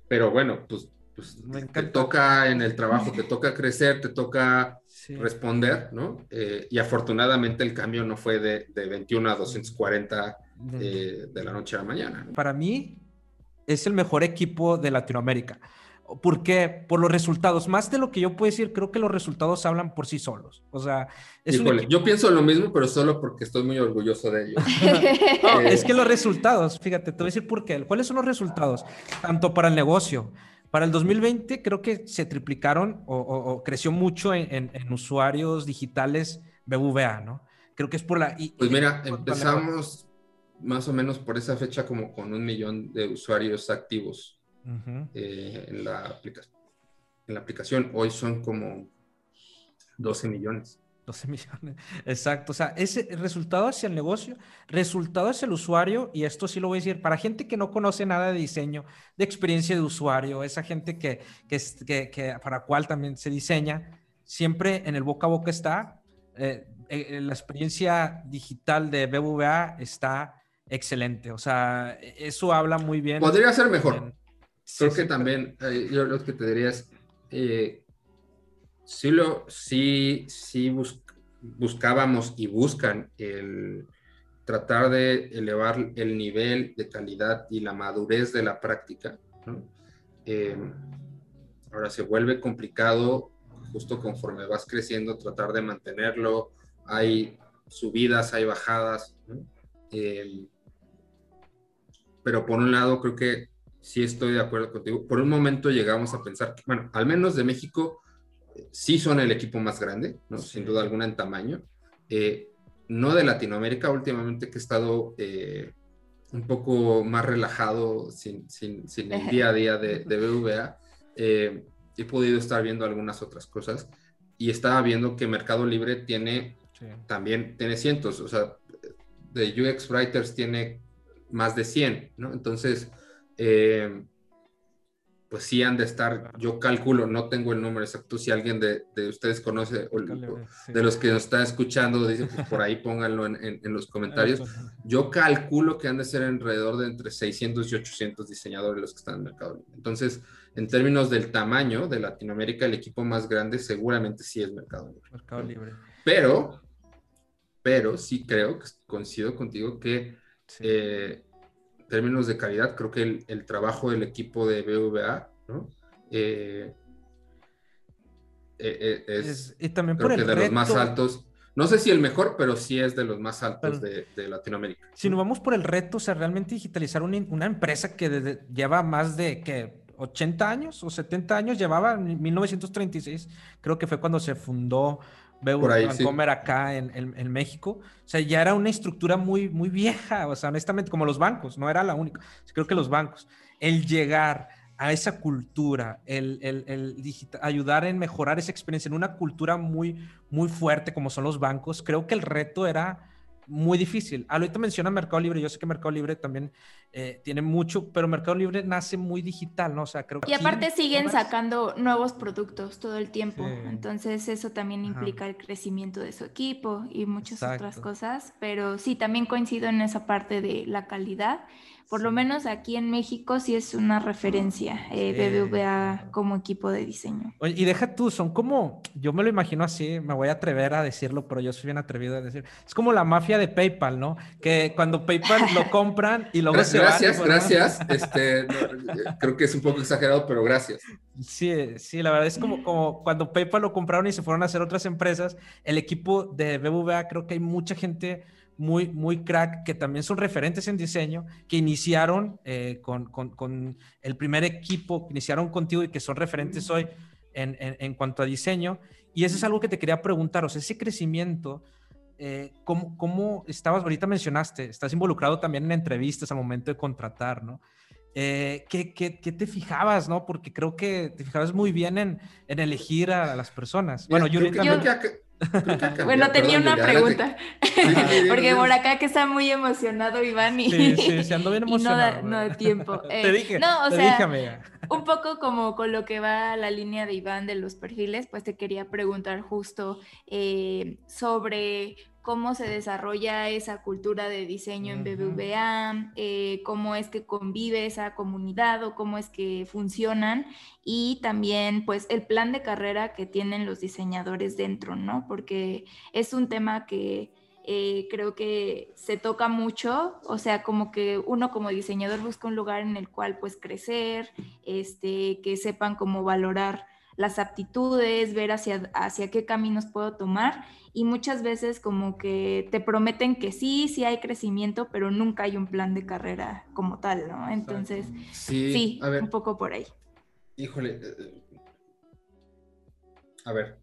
pero bueno, pues, pues te toca en el trabajo, te toca crecer, te toca responder, ¿no? Eh, y afortunadamente el cambio no fue de, de 21 a 240 eh, de la noche a la mañana. Para mí es el mejor equipo de Latinoamérica. ¿Por qué? Por los resultados. Más de lo que yo puedo decir, creo que los resultados hablan por sí solos. O sea, es yo pienso lo mismo, pero solo porque estoy muy orgulloso de ellos. es que los resultados, fíjate, te voy a decir por qué. ¿Cuáles son los resultados? Tanto para el negocio. Para el 2020 creo que se triplicaron o, creció mucho en, usuarios digitales BVA, ¿no? Creo que es por la... pues mira, empezamos más o menos por esa fecha como con un millón de usuarios activos. Eh, en, la en la aplicación. Hoy son como 12 millones. 12 millones, exacto. O sea, ese resultado hacia el negocio, resultado hacia el usuario, y esto sí lo voy a decir, para gente que no conoce nada de diseño, de experiencia de usuario, esa gente que, que, que, para cual también se diseña, siempre en el boca a boca está, eh, eh, la experiencia digital de BBVA está excelente. O sea, eso habla muy bien. Podría ser mejor. Creo que también, eh, yo lo que te diría es, eh, sí, lo, sí, sí buscábamos y buscan el tratar de elevar el nivel de calidad y la madurez de la práctica. Eh, ahora se vuelve complicado justo conforme vas creciendo, tratar de mantenerlo. Hay subidas, hay bajadas. pero por un lado, creo que sí estoy de acuerdo contigo. Por un momento llegamos a pensar que, bueno, al menos de México, sí son el equipo más grande, ¿no? sin duda alguna en tamaño. Eh, no de Latinoamérica, últimamente que he estado eh, un poco más relajado, sin, sin, sin, el día a día de, de BVA, eh, he podido estar viendo algunas otras cosas y estaba viendo que Mercado Libre tiene también, tiene cientos, o sea, de UX Writers tiene más de 100, ¿no? Entonces, eh, pues sí han de estar, yo calculo, no tengo el número exacto, si alguien de, ustedes conoce o, de los que nos están escuchando, dice, pues por ahí pónganlo en, los comentarios. Yo calculo que han de ser alrededor de entre 600 y 800 diseñadores los que están en el mercado libre. Entonces, en términos del tamaño de Latinoamérica, el equipo más grande seguramente sí es Mercado Libre. Mercado Libre. Pero, pero sí creo que coincido contigo que eh, en términos de calidad, creo que el, trabajo del equipo de BVA, ¿no? Eh, eh, es, y también por el de los más altos. No sé si el mejor, pero sí es de los más altos de, Latinoamérica. Si nos vamos por el reto, o sea, realmente digitalizar una, una empresa que lleva más de que 80 años o 70 años, llevaba en 1936, creo que fue cuando se fundó Vancomer acá en, en, México. O sea, ya era una estructura muy, muy vieja, o sea, honestamente, como los bancos, no era la única. Creo que los bancos, el llegar a esa cultura, el, el, el ayudar en mejorar esa experiencia en una cultura muy, muy fuerte como son los bancos, creo que el reto era muy difícil. Ahorita menciona Mercado Libre, yo sé que Mercado Libre también eh, tiene mucho, pero Mercado Libre nace muy digital, ¿no? O sea, creo que... Y aparte siguen sacando nuevos productos todo el tiempo, entonces eso también implica el crecimiento de su equipo y muchas otras cosas, pero sí, también coincido en esa parte de la calidad por lo menos aquí en México sí es una referencia eh, BBVA como equipo de diseño. Oye, y deja tú, son como, yo me lo imagino así, me voy a atrever a decirlo, pero yo soy bien atrevido a decir, es como la mafia de PayPal, ¿no? Que cuando PayPal lo compran y luego se Gracias, gracias. Este, creo que es un poco exagerado, pero gracias. Sí, sí, la verdad es como, como cuando PayPal lo compraron y se fueron a hacer otras empresas, el equipo de BBVA, creo que hay mucha gente muy, muy crack, que también son referentes en diseño, que iniciaron eh, con, con, el primer equipo, que iniciaron contigo y que son referentes hoy en, en, cuanto a diseño. Y eso es algo que te quería preguntar, o sea, ese crecimiento, eh, ¿cómo, ¿cómo, estabas, ahorita mencionaste, estás involucrado también en entrevistas al momento de contratar, ¿no? Eh, ¿qué, qué, qué, te fijabas, no? Porque creo que te fijabas muy bien en, en elegir a, las personas. Bueno, yo, también bueno, tenía una pregunta. Porque por acá que está muy emocionado Iván y, sí, sí, se ando bien emocionado. no, da, tiempo. te eh, dije, no, o sea, un poco como con lo que va la línea de Iván de los perfiles, pues te quería preguntar justo eh, sobre cómo se desarrolla esa cultura de diseño en BBVA, eh, cómo es que convive esa comunidad o cómo es que funcionan y también pues el plan de carrera que tienen los diseñadores dentro, ¿no? Porque es un tema que eh, creo que se toca mucho, o sea, como que uno como diseñador busca un lugar en el cual pues crecer, este, que sepan cómo valorar las aptitudes, ver hacia, hacia qué caminos puedo tomar y muchas veces como que te prometen que sí, sí hay crecimiento, pero nunca hay un plan de carrera como tal, ¿no? Entonces, sí, un poco por ahí. Híjole, eh, eh, a ver,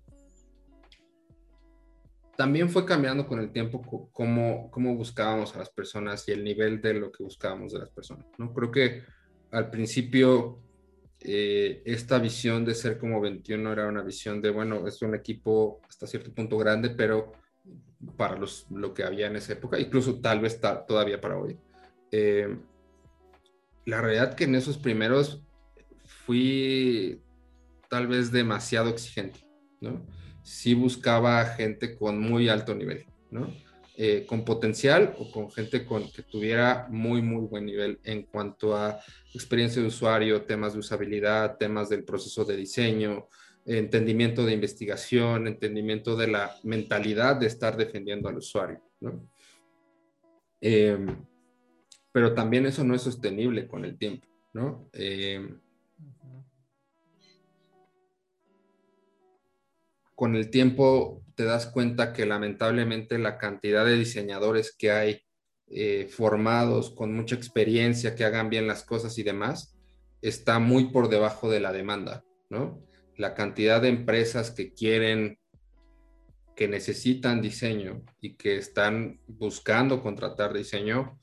también fue cambiando con el tiempo cómo, cómo buscábamos a las personas y el nivel de lo que buscábamos de las personas, ¿no? Creo que al principio eh, esta visión de ser como 21 era una visión de, bueno, es un equipo hasta cierto punto grande, pero para los, lo que había en esa época, incluso tal vez todavía para hoy. Eh, la realidad que en esos primeros fui tal vez demasiado exigente, ¿no? Sí buscaba gente con muy alto nivel, ¿no? Eh, con potencial o con gente con, que tuviera muy, muy buen nivel en cuanto a experiencia de usuario, temas de usabilidad, temas del proceso de diseño, entendimiento de investigación, entendimiento de la mentalidad de estar defendiendo al usuario. ¿no? Em, pero también eso no es sostenible con el tiempo. ¿no? Em, con el tiempo te das cuenta que lamentablemente la cantidad de diseñadores que hay eh, formados con mucha experiencia, que hagan bien las cosas y demás, está muy por debajo de la demanda, ¿no? La cantidad de empresas que quieren, que necesitan diseño y que están buscando contratar diseño,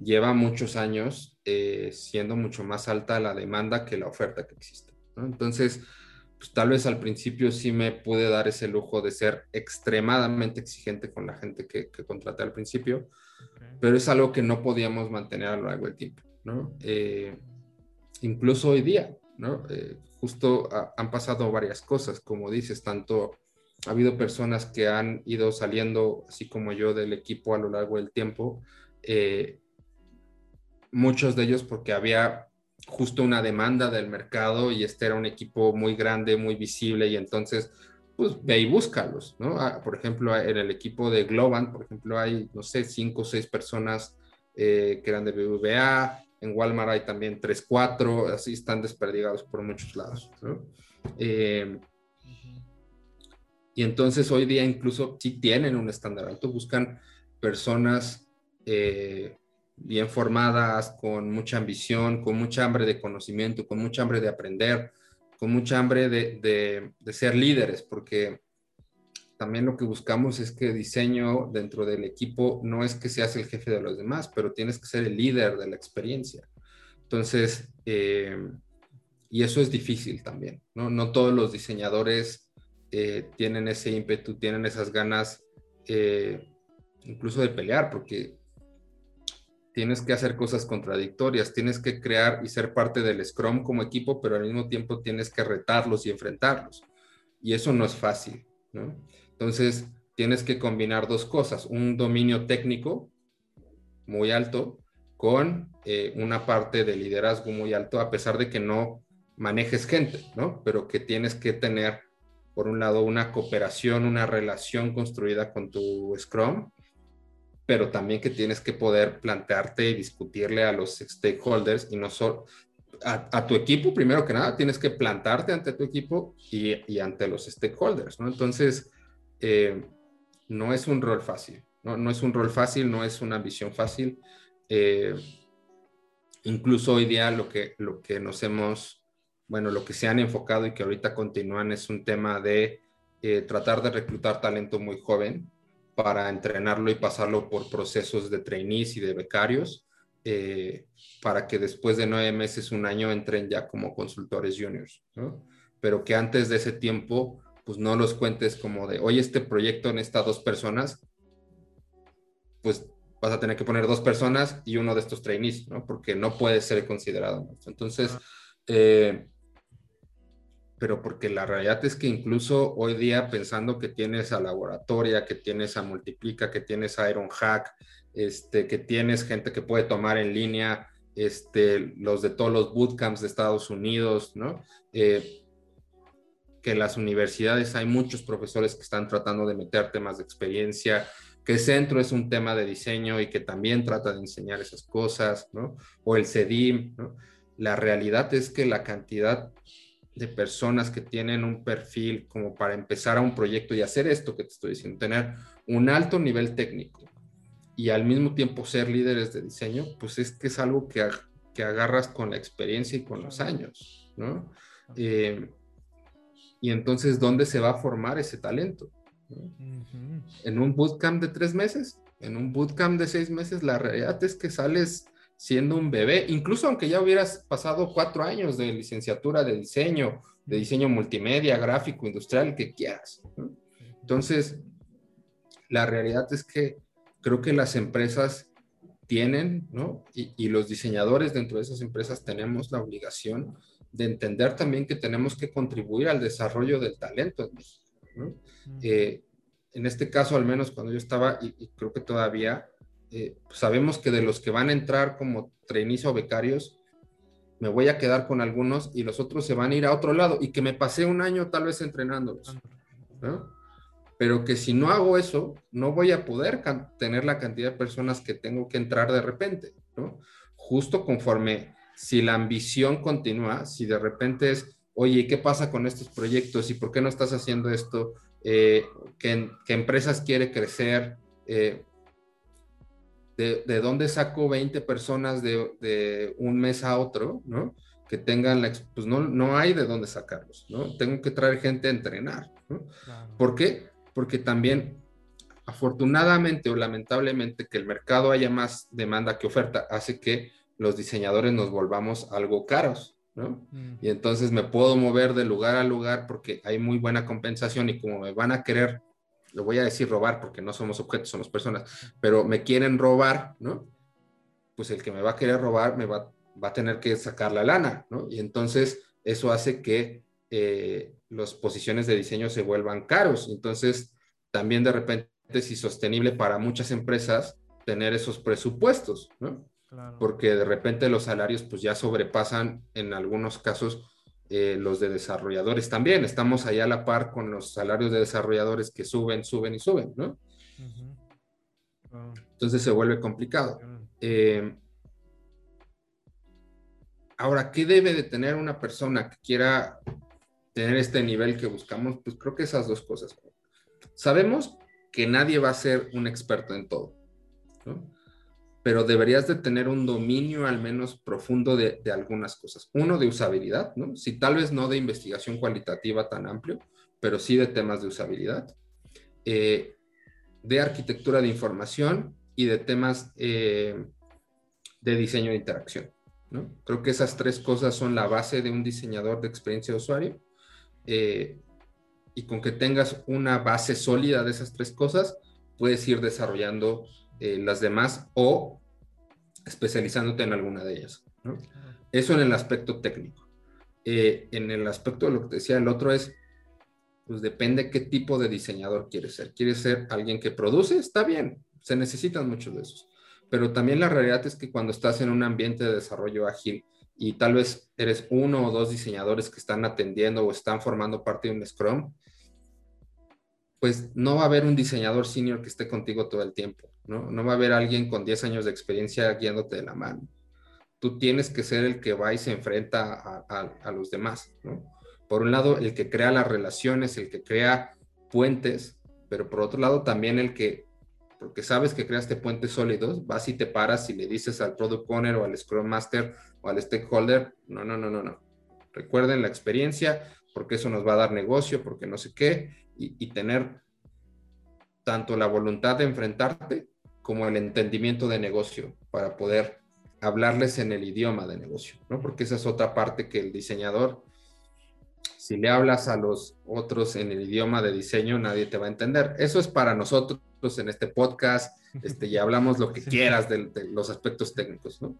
lleva muchos años eh, siendo mucho más alta la demanda que la oferta que existe. ¿no? Entonces, pues tal vez al principio sí me pude dar ese lujo de ser extremadamente exigente con la gente que, que contraté al principio, pero es algo que no podíamos mantener a lo largo del tiempo, ¿no? Eh, incluso hoy día, ¿no? Eh, justo han pasado varias cosas, como dices, tanto ha habido personas que han ido saliendo, así como yo, del equipo a lo largo del tiempo, eh, muchos de ellos porque había justo una demanda del mercado y este era un equipo muy grande, muy visible y entonces pues ve y búscalos, ¿no? Ah, por ejemplo, en el equipo de Globant, por ejemplo, hay, no sé, cinco o seis personas eh, que eran de BBVA, en Walmart hay también tres, cuatro, así están desperdigados por muchos lados, ¿no? Eh, y entonces hoy día incluso sí tienen un estándar alto, buscan personas eh, bien formadas, con mucha ambición, con mucha hambre de conocimiento, con mucha hambre de aprender, con mucha hambre de, ser líderes, porque también lo que buscamos es que diseño dentro del equipo no es que seas el jefe de los demás, pero tienes que ser el líder de la experiencia. Entonces, eh, y eso es difícil también, ¿no? No todos los diseñadores eh, tienen ese ímpetu, tienen esas ganas eh, incluso de pelear, porque tienes que hacer cosas contradictorias, tienes que crear y ser parte del Scrum como equipo, pero al mismo tiempo tienes que retarlos y enfrentarlos. Y eso no es fácil, ¿no? Entonces, tienes que combinar dos cosas, un dominio técnico muy alto con eh, una parte de liderazgo muy alto, a pesar de que no manejes gente, ¿no? Pero que tienes que tener, por un lado, una cooperación, una relación construida con tu Scrum pero también que tienes que poder plantearte y discutirle a los stakeholders y no solo a, tu equipo, primero que nada, tienes que plantarte ante tu equipo y, ante los stakeholders, ¿no? Entonces, eh, no es un rol fácil, ¿no? No es un rol fácil, no es una visión fácil. Eh, incluso hoy día lo que, lo que nos hemos, bueno, lo que se han enfocado y que ahorita continúan es un tema de eh, tratar de reclutar talento muy joven, para entrenarlo y pasarlo por procesos de trainees y de becarios, eh, para que después de nueve meses, un año, entren ya como consultores juniors, ¿no? Pero que antes de ese tiempo, pues no los cuentes como de, oye, este proyecto en estas dos personas, pues vas a tener que poner dos personas y uno de estos trainees, ¿no? Porque no puede ser considerado. Entonces, eh, pero porque la realidad es que incluso hoy día pensando que tienes a Laboratoria, que tienes a Multiplica, que tienes a Iron Hack, este, que tienes gente que puede tomar en línea este, los de todos los bootcamps de Estados Unidos, ¿no? Eh, que en las universidades hay muchos profesores que están tratando de meter temas de experiencia, que Centro es un tema de diseño y que también trata de enseñar esas cosas, ¿no? O el CEDIM, ¿no? La realidad es que la cantidad de personas que tienen un perfil como para empezar a un proyecto y hacer esto que te estoy diciendo, tener un alto nivel técnico y al mismo tiempo ser líderes de diseño, pues es que es algo que, que agarras con la experiencia y con los años, ¿no? Eh, y entonces, ¿dónde se va a formar ese talento? ¿En un bootcamp de tres meses? ¿En un bootcamp de seis meses? La realidad es que sales siendo un bebé, incluso aunque ya hubieras pasado cuatro años de licenciatura de diseño, de diseño multimedia, gráfico, industrial, que quieras. Entonces, la realidad es que creo que las empresas tienen, ¿no? Y, los diseñadores dentro de esas empresas tenemos la obligación de entender también que tenemos que contribuir al desarrollo del talento en México, ¿no? Eh, en este caso, al menos cuando yo estaba, y creo que todavía, eh, sabemos que de los que van a entrar como trainees o becarios, me voy a quedar con algunos y los otros se van a ir a otro lado y que me pasé un año tal vez entrenándolos. Pero que si no hago eso, no voy a poder tener la cantidad de personas que tengo que entrar de repente. Justo conforme, si la ambición continúa, si de repente es, oye, ¿qué pasa con estos proyectos y por qué no estás haciendo esto? Eh, ¿qué, empresas quiere crecer? Eh, de, dónde saco 20 personas de, un mes a otro, ¿no? Que tengan la, pues no, no hay de dónde sacarlos, ¿no? Tengo que traer gente a entrenar, ¿no? ¿Por qué? Porque también, afortunadamente o lamentablemente, que el mercado haya más demanda que oferta, hace que los diseñadores nos volvamos algo caros, ¿no? Mm. Y entonces me puedo mover de lugar a lugar porque hay muy buena compensación y como me van a querer lo voy a decir robar porque no somos objetos, somos personas, pero me quieren robar, ¿no? Pues el que me va a querer robar me va, va a tener que sacar la lana, ¿no? Y entonces eso hace que eh, las posiciones de diseño se vuelvan caros. Entonces, también de repente es insostenible para muchas empresas tener esos presupuestos, ¿no? Porque de repente los salarios pues ya sobrepasan en algunos casos eh, los de desarrolladores también. Estamos allá a la par con los salarios de desarrolladores que suben, suben y suben, ¿no? Entonces se vuelve complicado. Eh, ahora, ¿qué debe de tener una persona que quiera tener este nivel que buscamos? Pues creo que esas dos cosas. Sabemos que nadie va a ser un experto en todo, ¿no? Pero deberías de tener un dominio al menos profundo de, algunas cosas. Uno de usabilidad, ¿no? Si tal vez no de investigación cualitativa tan amplio, pero sí de temas de usabilidad. Eh, de arquitectura de información y de temas eh, de diseño de interacción. ¿no? Creo que esas tres cosas son la base de un diseñador de experiencia de usuario. Eh, y con que tengas una base sólida de esas tres cosas, puedes ir desarrollando eh, las demás o especializándote en alguna de ellas. Eso en el aspecto técnico. Eh, en el aspecto de lo que te decía, el otro es, pues depende qué tipo de diseñador quieres ser. ¿Quieres ser alguien que produce? Está bien, se necesitan muchos de esos. Pero también la realidad es que cuando estás en un ambiente de desarrollo ágil y tal vez eres uno o dos diseñadores que están atendiendo o están formando parte de un Scrum, pues no va a haber un diseñador senior que esté contigo todo el tiempo, ¿no? No va a haber alguien con 10 años de experiencia guiándote de la mano. Tú tienes que ser el que va y se enfrenta a, los demás, ¿no? Por un lado, el que crea las relaciones, el que crea puentes, pero por otro lado también el que, porque sabes que creaste puentes sólidos, vas y te paras y le dices al product owner o al scrum master o al stakeholder, no, no, no, no, no. Recuerden la experiencia, porque eso nos va a dar negocio, porque no sé qué, y, tener tanto la voluntad de enfrentarte como el entendimiento de negocio para poder hablarles en el idioma de negocio, ¿no? Porque esa es otra parte que el diseñador, si le hablas a los otros en el idioma de diseño, nadie te va a entender. Eso es para nosotros en este podcast, este, y hablamos lo que quieras de, de, los aspectos técnicos, ¿no?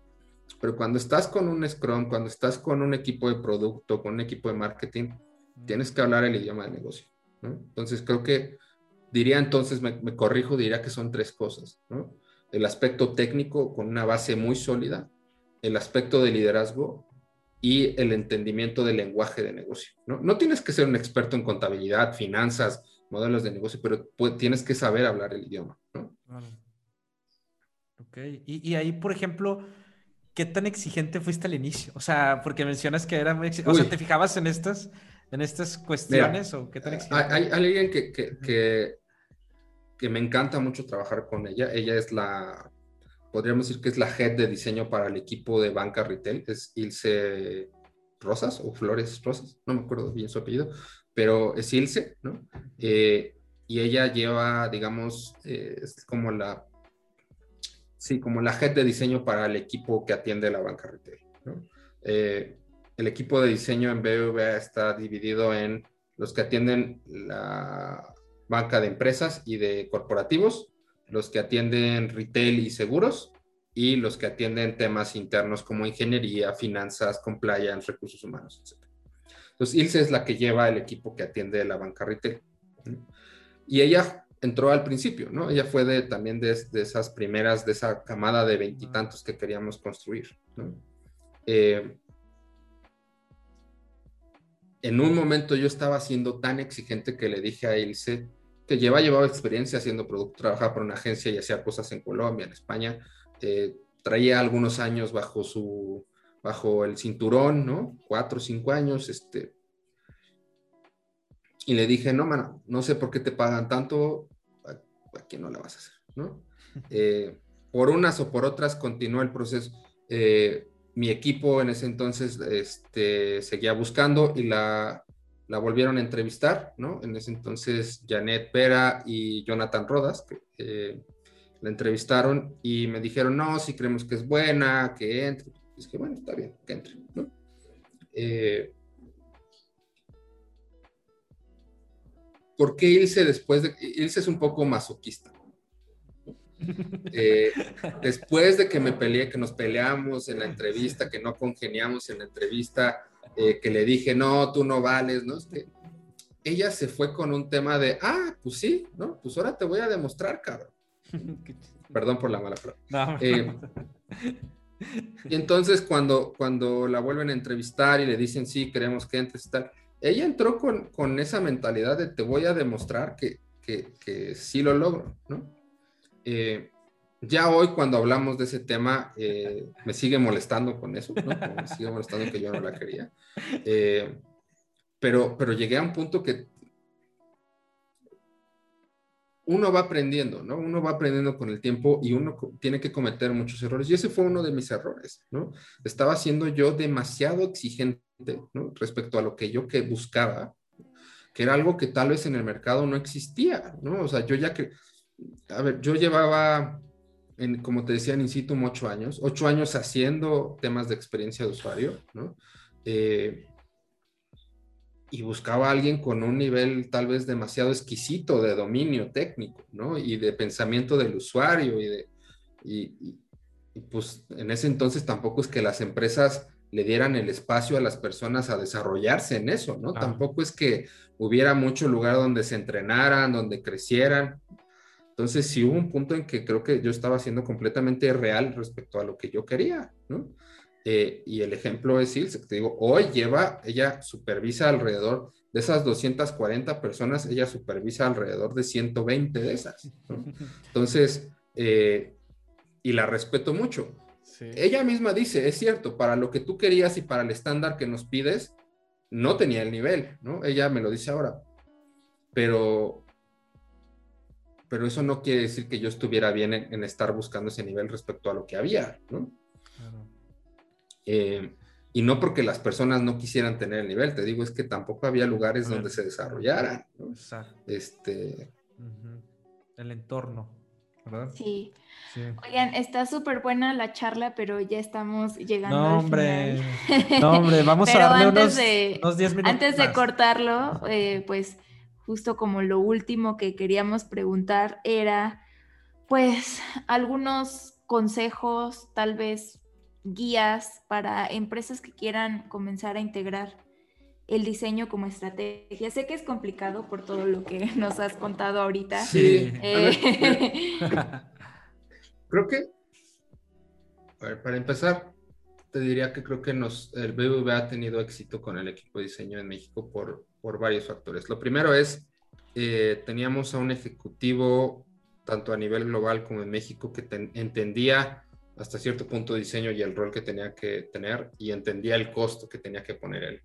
Pero cuando estás con un Scrum, cuando estás con un equipo de producto, con un equipo de marketing, tienes que hablar el idioma de negocio. Entonces creo que diría entonces, me, corrijo, diría que son tres cosas, El aspecto técnico con una base muy sólida, el aspecto de liderazgo y el entendimiento del lenguaje de negocio, ¿no? tienes que ser un experto en contabilidad, finanzas, modelos de negocio, pero tienes que saber hablar el idioma, Ok, y, ahí, por ejemplo, ¿qué tan exigente fuiste al inicio? O sea, porque mencionas que era muy exigente, o sea, ¿te fijabas en estas? En estas cuestiones o qué tan Hay, alguien que, que, que, me encanta mucho trabajar con ella. Ella es la, podríamos decir que es la head de diseño para el equipo de banca retail, es Ilse Rosas o Flores Rosas, no me acuerdo bien su apellido, pero es Ilse, ¿no? Eh, y ella lleva, digamos, eh, es como la, sí, como la head de diseño para el equipo que atiende la banca retail, ¿no? Eh, el equipo de diseño en BBVA está dividido en los que atienden la banca de empresas y de corporativos, los que atienden retail y seguros y los que atienden temas internos como ingeniería, finanzas, compliance, recursos humanos, etc. Entonces, Ilse es la que lleva el equipo que atiende la banca retail. Y ella entró al principio, ¿no? Ella fue de, también de, esas primeras, de esa camada de veintitantos que queríamos construir, ¿no? Eh, en un momento yo estaba siendo tan exigente que le dije a Ilse, que lleva llevado experiencia haciendo producto, trabajaba por una agencia y hacía cosas en Colombia, en España, eh, traía algunos años bajo su, bajo el cinturón, ¿no? Cuatro o cinco años, este. Y le dije, no, mano, no sé por qué te pagan tanto, aquí no la vas a hacer, ¿no? Eh, por unas o por otras continuó el proceso. Eh, mi equipo en ese entonces este, seguía buscando y la, volvieron a entrevistar, ¿no? En ese entonces Janet Pera y Jonathan Rodas, eh, la entrevistaron y me dijeron, no, si creemos que es buena, que entre. Y dije, bueno, está bien, que entre. Eh, ¿Por qué irse después de... Ilse es un poco masoquista. Eh, después de que me peleé, que nos peleamos en la entrevista, que no congeniamos en la entrevista, eh, que le dije, no, tú no vales, ¿no? Es que ella se fue con un tema de, ah, pues sí, ¿no? Pues ahora te voy a demostrar, cabrón. Perdón por la mala palabra. Eh, y entonces cuando, cuando la vuelven a entrevistar y le dicen, sí, queremos que entres y tal, ella entró con, con esa mentalidad de te voy a demostrar que, que, que sí lo logro, ¿no? Eh, ya hoy cuando hablamos de ese tema, eh, me sigue molestando con eso. Me sigue molestando que yo no la quería. Eh, pero, pero llegué a un punto que uno va aprendiendo, ¿no? Uno va aprendiendo con el tiempo y uno tiene que cometer muchos errores. Y ese fue uno de mis errores, ¿no? Estaba siendo yo demasiado exigente. Respecto a lo que yo que buscaba, que era algo que tal vez en el mercado no existía, ¿no? O sea, yo ya que, a ver, yo llevaba, en, como te decía, en In situ ocho años, ocho años haciendo temas de experiencia de usuario, ¿no? Eh, y buscaba a alguien con un nivel tal vez demasiado exquisito de dominio técnico, ¿no? Y de pensamiento del usuario y de... Y, pues en ese entonces tampoco es que las empresas le dieran el espacio a las personas a desarrollarse en eso, ¿no? Tampoco es que hubiera mucho lugar donde se entrenaran, donde crecieran. Entonces sí hubo un punto en que creo que yo estaba siendo completamente real respecto a lo que yo quería, ¿no? Eh, y el ejemplo es Ilse, que te digo, hoy lleva, ella supervisa alrededor de esas 240 personas, ella supervisa alrededor de 120 de esas. Entonces, eh, y la respeto mucho. Ella misma dice, es cierto, para lo que tú querías y para el estándar que nos pides, no tenía el nivel, ¿no? Ella me lo dice ahora. Pero, pero eso no quiere decir que yo estuviera bien en, en estar buscando ese nivel respecto a lo que había, ¿no? Eh, y no porque las personas no quisieran tener el nivel, te digo, es que tampoco había lugares donde se desarrollaran. Este... El entorno, ¿verdad? Sí. Oigan, está súper buena la charla, pero ya estamos llegando no, hombre, No, hombre, vamos a darle unos, de, unos 10 minutos Antes de cortarlo, eh, pues justo como lo último que queríamos preguntar era, pues, algunos consejos, tal vez guías para empresas que quieran comenzar a integrar el diseño como estrategia. Sé que es complicado por todo lo que nos has contado ahorita. Sí. Eh, creo que, para empezar, te diría que creo que nos, el BBVA ha tenido éxito con el equipo de diseño en México por, por varios factores. Lo primero es, eh, teníamos a un ejecutivo, tanto a nivel global como en México, que entendía hasta cierto punto diseño y el rol que tenía que tener y entendía el costo que tenía que poner él.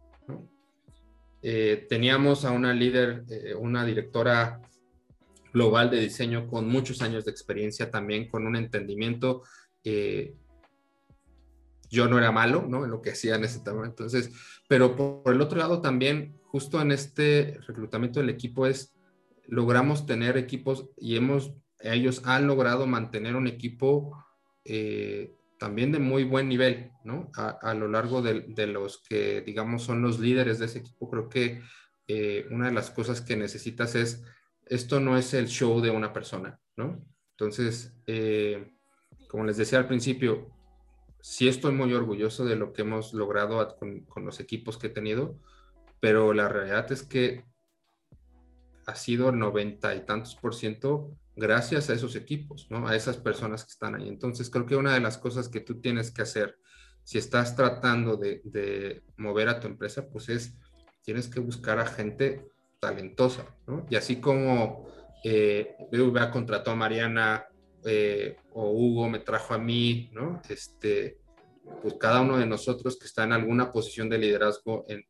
Eh, teníamos a una líder, eh, una directora global de diseño con muchos años de experiencia también, con un entendimiento. Yo no era malo, ¿no? En lo que hacía en ese tema. Entonces, pero por, el otro lado también, justo en este reclutamiento del equipo es, logramos tener equipos y hemos, ellos han logrado mantener un equipo eh, también de muy buen nivel, ¿no? A, lo largo de, los que, digamos, son los líderes de ese equipo, creo que eh, una de las cosas que necesitas es, esto no es el show de una persona, ¿no? Entonces, eh, como les decía al principio, sí estoy muy orgulloso de lo que hemos logrado con, con los equipos que he tenido, pero la realidad es que ha sido noventa y tantos por ciento gracias a esos equipos, ¿no? A esas personas que están ahí. Entonces, creo que una de las cosas que tú tienes que hacer si estás tratando de, mover a tu empresa, pues es, tienes que buscar a gente talentosa, ¿no? Y así como eh, BBVA contrató a Mariana eh, o Hugo me trajo a mí, ¿no? Este, pues cada uno de nosotros que está en alguna posición de liderazgo en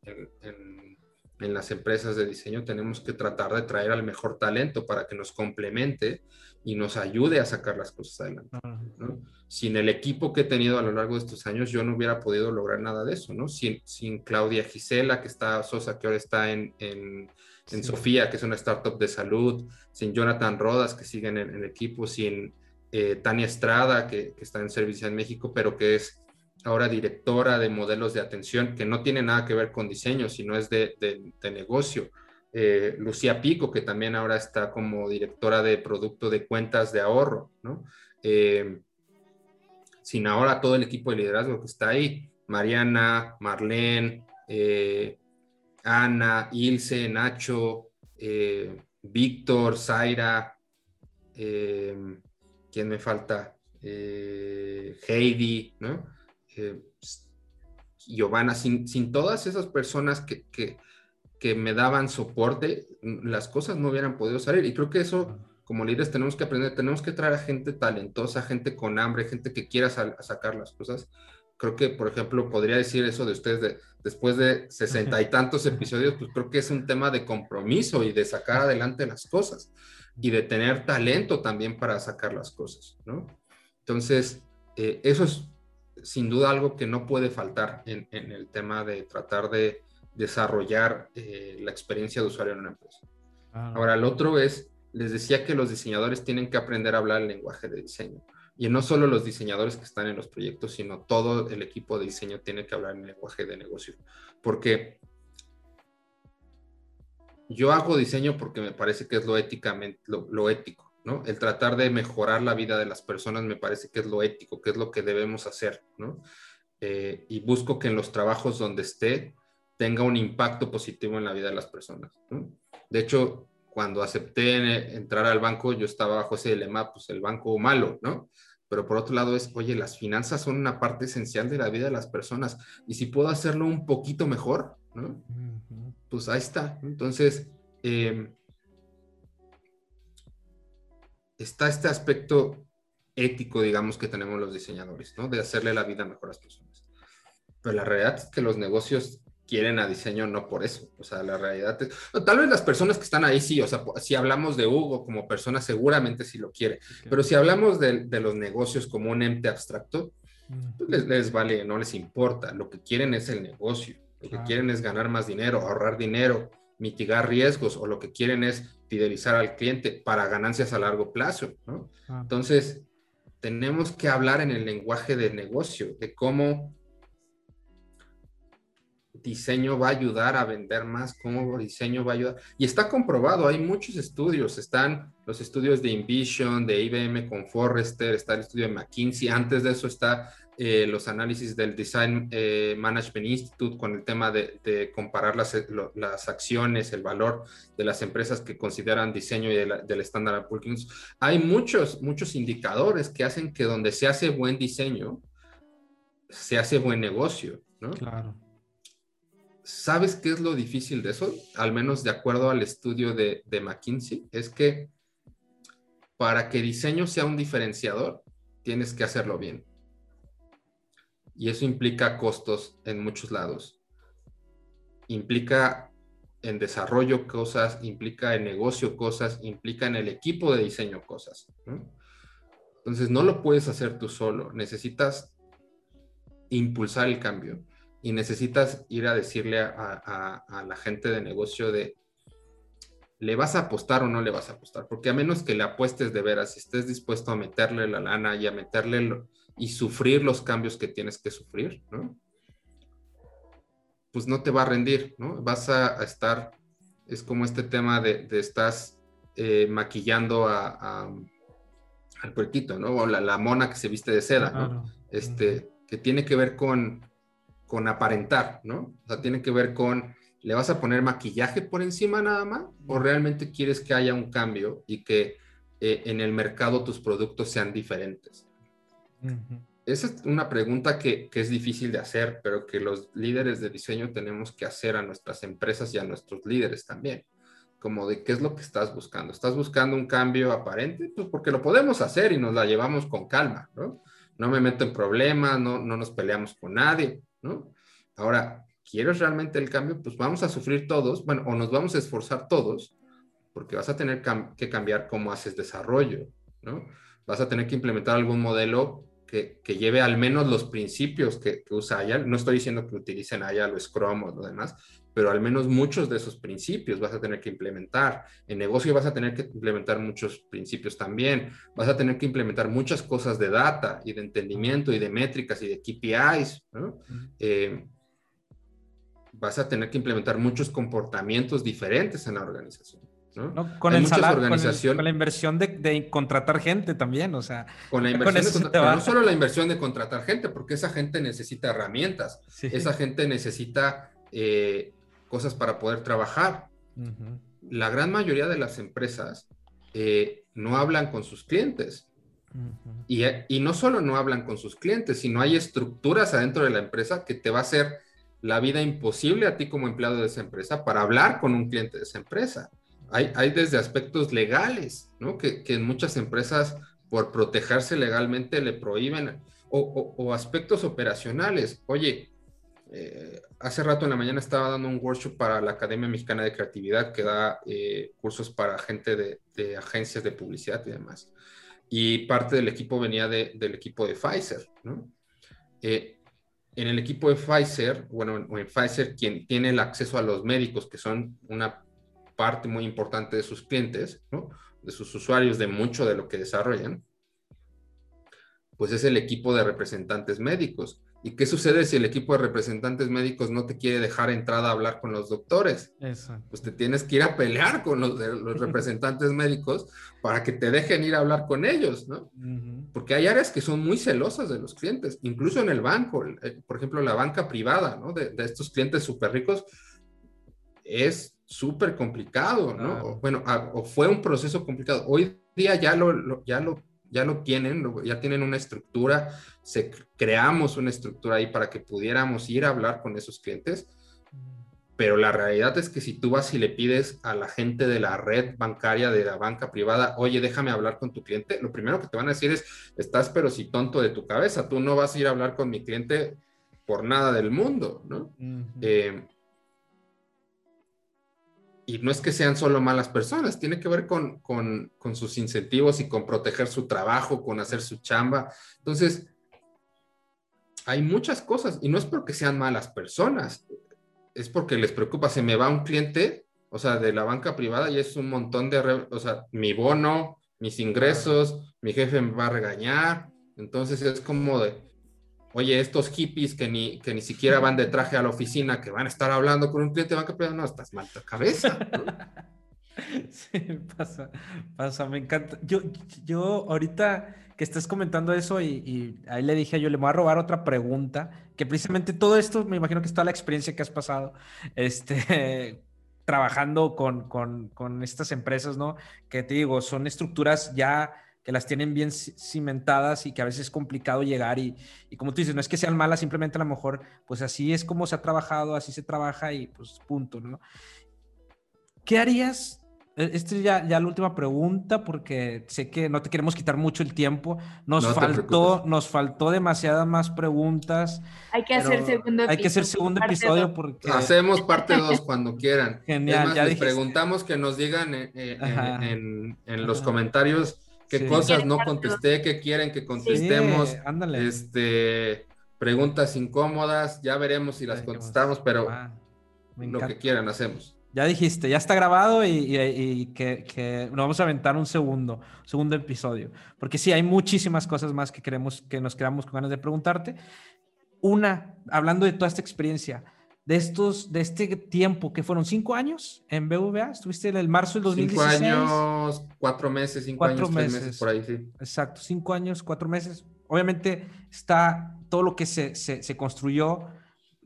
en las empresas de diseño tenemos que tratar de traer al mejor talento para que nos complemente y nos ayude a sacar las cosas adelante. Sin el equipo que he tenido a lo largo de estos años, yo no hubiera podido lograr nada de eso, ¿no? Sin, sin Claudia Gisela, que está, Sosa, que ahora está en, en, Sofía, que es una startup de salud, sin Jonathan Rodas, que sigue en el, equipo, sin eh, Tania Estrada, que, que está en Servicio en México, pero que es ahora directora de modelos de atención, que no tiene nada que ver con diseño, sino es de, negocio. Eh, Lucía Pico, que también ahora está como directora de producto de cuentas de ahorro, ¿no? Eh, sin ahora todo el equipo de liderazgo que está ahí, Mariana, Marlene, eh, Ana, Ilse, Nacho, Víctor, Zaira, ¿quién me falta? Heidi, ¿no? Giovanna, sin, sin, todas esas personas que, que, que, me daban soporte, las cosas no hubieran podido salir. Y creo que eso, como líderes, tenemos que aprender, tenemos que traer a gente talentosa, gente con hambre, gente que quiera sacar las cosas. Creo que, por ejemplo, podría decir eso de ustedes, de, después de sesenta y tantos episodios, pues creo que es un tema de compromiso y de sacar adelante las cosas y de tener talento también para sacar las cosas, ¿no? Entonces, eh, eso es sin duda algo que no puede faltar en, el tema de tratar de desarrollar eh, la experiencia de usuario en una empresa. Ahora, el otro es, les decía que los diseñadores tienen que aprender a hablar el lenguaje de diseño. Y no solo los diseñadores que están en los proyectos, sino todo el equipo de diseño tiene que hablar el lenguaje de negocio. Porque yo hago diseño porque me parece que es lo éticamente, lo ético. ¿No? El tratar de mejorar la vida de las personas me parece que es lo ético, que es lo que debemos hacer, ¿no? Eh, y busco que en los trabajos donde esté tenga un impacto positivo en la vida de las personas, De hecho, cuando acepté entrar al banco, yo estaba bajo ese dilema, pues el banco malo, ¿no? Pero por otro lado es, oye, las finanzas son una parte esencial de la vida de las personas y si puedo hacerlo un poquito mejor, ¿no? Pues ahí está. Entonces, eh, está este aspecto ético, digamos, que tenemos los diseñadores, ¿no? De hacerle la vida mejor a las personas. Pero la realidad es que los negocios quieren a diseño no por eso. O sea, la realidad es, tal vez las personas que están ahí sí, o sea, si hablamos de Hugo como persona, seguramente sí lo quiere. Pero si hablamos de, los negocios como un ente abstracto, pues les, les, vale, no les importa. Lo que quieren es el negocio. Lo que quieren es ganar más dinero, ahorrar dinero, mitigar riesgos o lo que quieren es fidelizar al cliente para ganancias a largo plazo. ¿no? Ah. Entonces, tenemos que hablar en el lenguaje del negocio, de cómo diseño va a ayudar a vender más, cómo diseño va a ayudar. Y está comprobado, hay muchos estudios, están los estudios de Invision, de IBM con Forrester, está el estudio de McKinsey, antes de eso está eh, los análisis del Design eh, Management Institute con el tema de, comparar las, las, acciones, el valor de las empresas que consideran diseño y del estándar Poor's. Hay muchos, muchos indicadores que hacen que donde se hace buen diseño, se hace buen negocio, ¿no? Claro. ¿Sabes qué es lo difícil de eso? Al menos de acuerdo al estudio de, de McKinsey, es que para que diseño sea un diferenciador, tienes que hacerlo bien y eso implica costos en muchos lados. Implica en desarrollo cosas, implica en negocio cosas, implica en el equipo de diseño cosas. Entonces no lo puedes hacer tú solo, necesitas impulsar el cambio y necesitas ir a decirle a, la gente de negocio de, ¿le vas a apostar o no le vas a apostar? Porque a menos que le apuestes de veras, si estés dispuesto a meterle la lana y a meterle y sufrir los cambios que tienes que sufrir, ¿no? Pues no te va a rendir, ¿no? Vas a, estar, es como este tema de, estás eh, maquillando a, al puerquito, ¿no? O la, mona que se viste de seda, ¿no? Este, que tiene que ver con, con aparentar, ¿no? O sea, tiene que ver con ¿Le vas a poner maquillaje por encima nada más? ¿O realmente quieres que haya un cambio y que eh, en el mercado tus productos sean diferentes? Esa es una pregunta que, es difícil de hacer, pero que los líderes de diseño tenemos que hacer a nuestras empresas y a nuestros líderes también. Como de qué es lo que estás buscando. ¿Estás buscando un cambio aparente? Pues porque lo podemos hacer y nos la llevamos con calma, ¿no? No me meto en problemas, no, no nos peleamos con nadie, ¿no? Ahora, ¿quieres realmente el cambio? Pues vamos a sufrir todos, bueno, o nos vamos a esforzar todos, porque vas a tener que cambiar cómo haces desarrollo, ¿no? Vas a tener que implementar algún modelo que, lleve al menos los principios que, usa Aya. No estoy diciendo que utilicen Aya o Scrum o lo demás, pero al menos muchos de esos principios vas a tener que implementar. En negocio vas a tener que implementar muchos principios también. Vas a tener que implementar muchas cosas de data y de entendimiento y de métricas y de KPIs, ¿no? vas a tener que implementar muchos comportamientos diferentes en la organización. ¿No? con, el salario, con, la inversión de, contratar gente también, o sea. Con la inversión de no solo la inversión de contratar gente, porque esa gente necesita herramientas, esa gente necesita eh, cosas para poder trabajar. La gran mayoría de las empresas eh, no hablan con sus clientes. y, y, no solo no hablan con sus clientes, sino hay estructuras adentro de la empresa que te va a hacer la vida imposible a ti como empleado de esa empresa para hablar con un cliente de esa empresa. Hay, hay desde aspectos legales, ¿no? Que, que en muchas empresas, por protegerse legalmente, le prohíben, o, o, aspectos operacionales. Oye, eh, hace rato en la mañana estaba dando un workshop para la Academia Mexicana de Creatividad que da eh, cursos para gente de, de, agencias de publicidad y demás. Y parte del equipo venía de, del equipo de Pfizer, ¿no? Eh, en el equipo de Pfizer, bueno, en Pfizer, quien tiene el acceso a los médicos, que son una parte muy importante de sus clientes, ¿no? de sus usuarios, de mucho de lo que desarrollan, pues es el equipo de representantes médicos. ¿Y qué sucede si el equipo de representantes médicos no te quiere dejar entrada a hablar con los doctores? Pues te tienes que ir a pelear con los, los representantes médicos para que te dejen ir a hablar con ellos, ¿no? Porque hay áreas que son muy celosas de los clientes, incluso en el banco, eh, por ejemplo, la banca privada, ¿no? De, de estos clientes súper ricos, es súper complicado, ¿no? bueno, o fue un proceso complicado. Hoy día ya lo, ya lo ya lo tienen, ya tienen una estructura, se, creamos una estructura ahí para que pudiéramos ir a hablar con esos clientes, pero la realidad es que si tú vas y le pides a la gente de la red bancaria, de la banca privada, oye, déjame hablar con tu cliente, lo primero que te van a decir es, estás pero si tonto de tu cabeza, tú no vas a ir a hablar con mi cliente por nada del mundo, ¿no? Y no es que sean solo malas personas, tiene que ver con, con, con, sus incentivos y con proteger su trabajo, con hacer su chamba. Entonces, hay muchas cosas y no es porque sean malas personas, es porque les preocupa, se me va un cliente, o sea, de la banca privada y es un montón de, o sea, mi bono, mis ingresos, mi jefe me va a regañar, entonces es como de, oye, estos hippies que ni, que ni siquiera van de traje a la oficina, que van a estar hablando con un cliente banca privada, no, estás mal de cabeza. Sí, pasa, pasa, me encanta. Yo, yo ahorita que estás comentando eso y, ahí le dije yo, le voy a robar otra pregunta, que precisamente todo esto, me imagino que es toda la experiencia que has pasado, este, trabajando con, con, con estas empresas, ¿no? Que te digo, son estructuras ya que las tienen bien cimentadas y que a veces es complicado llegar y, y, como tú dices, no es que sean malas, simplemente a lo mejor, pues así es como se ha trabajado, así se trabaja y pues punto, ¿no? ¿Qué harías? E, esta es ya, ya la última pregunta porque sé que no te queremos quitar mucho el tiempo. Nos faltó, nos faltó demasiadas más preguntas. Hay que hacer segundo episodio. Hay que hacer segundo episodio porque... Hacemos parte 2 cuando quieran. Genial. ya les preguntamos que nos digan en, en, en los comentarios qué cosas no contesté, qué quieren que contestemos. ándale. Este, preguntas incómodas, ya veremos si las contestamos, pero lo que quieran hacemos. Ya dijiste, ya está grabado y, que, nos vamos a aventar un segundo, segundo episodio. Porque sí, hay muchísimas cosas más que queremos, que nos quedamos con ganas de preguntarte. Una, hablando de toda esta experiencia, de estos, de este tiempo, que fueron cinco años en BVA, estuviste en el marzo del 2016. Cinco años, cuatro meses, cinco años, meses. meses, por ahí, sí. Exacto, cinco años, cuatro meses. Obviamente está todo lo que se, se, se construyó,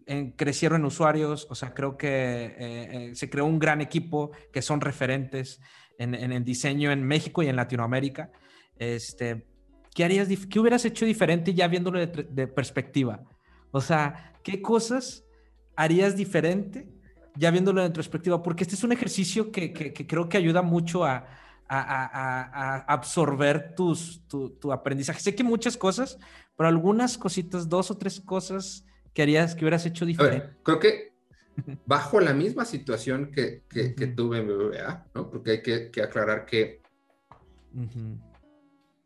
en, crecieron en usuarios, o sea, creo que eh, eh, se creó un gran equipo que son referentes en, en, el diseño en México y en Latinoamérica. Este, ¿qué, harías, ¿Qué hubieras hecho diferente ya viéndolo de, de perspectiva? O sea, ¿qué cosas harías diferente ya viéndolo en retrospectiva? Porque este es un ejercicio que, creo que ayuda mucho a, absorber tus, tu, aprendizaje. Sé que muchas cosas, pero algunas cositas, dos o tres cosas que harías, que hubieras hecho diferente. creo que bajo la misma situación que, tuve en BBVA, ¿no? porque hay que, aclarar que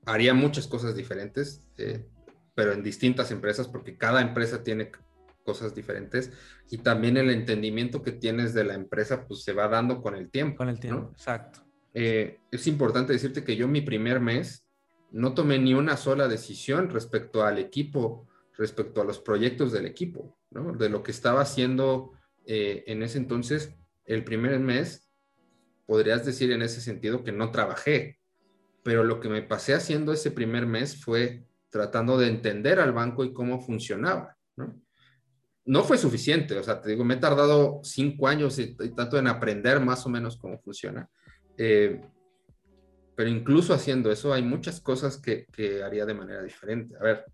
haría muchas cosas diferentes, eh, pero en distintas empresas, porque cada empresa tiene cosas diferentes y también el entendimiento que tienes de la empresa pues se va dando con el tiempo. Con el tiempo, exacto. Eh, es importante decirte que yo mi primer mes no tomé ni una sola decisión respecto al equipo, respecto a los proyectos del equipo, ¿no? De lo que estaba haciendo eh, en ese entonces, el primer mes, podrías decir en ese sentido que no trabajé, pero lo que me pasé haciendo ese primer mes fue tratando de entender al banco y cómo funcionaba, ¿no? No fue suficiente, o sea, te digo, me he tardado cinco años y, tanto en aprender más o menos cómo funciona. Eh, pero incluso haciendo eso hay muchas cosas que, que, haría de manera diferente. A ver,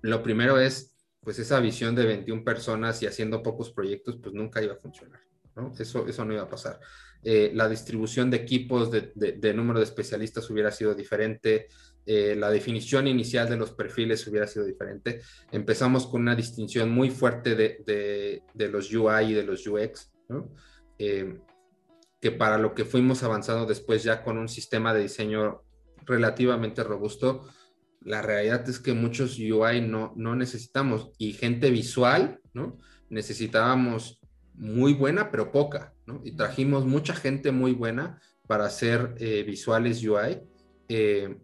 lo primero es, pues esa visión de 21 personas y haciendo pocos proyectos, pues nunca iba a funcionar, ¿no? Eso, eso no iba a pasar. Eh, la distribución de equipos, de, de, número de especialistas hubiera sido diferente, eh, la definición inicial de los perfiles hubiera sido diferente. Empezamos con una distinción muy fuerte de, de los UI y de los UX, ¿no? Eh, que para lo que fuimos avanzando después ya con un sistema de diseño relativamente robusto, la realidad es que muchos UI no, no necesitamos y gente visual, ¿no? Necesitábamos muy buena, pero poca, ¿no? Y trajimos mucha gente muy buena para hacer eh, visuales UI eh,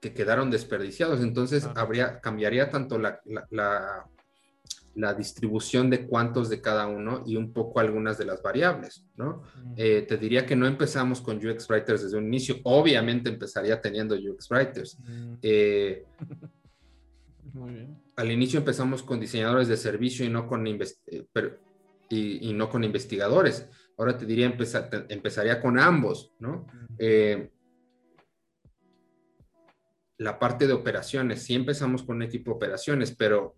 que quedaron desperdiciados. Entonces, habría, cambiaría tanto la, la, la, distribución de cuántos de cada uno y un poco algunas de las variables, ¿no? Eh, te diría que no empezamos con UX Writers desde un inicio. Obviamente empezaría teniendo UX Writers. Muy bien. Al inicio empezamos con diseñadores de servicio y no con, pero, y, no con investigadores. Ahora te diría, empezar, empezaría con ambos, ¿no? Eh, la parte de operaciones, sí empezamos con un equipo de operaciones, pero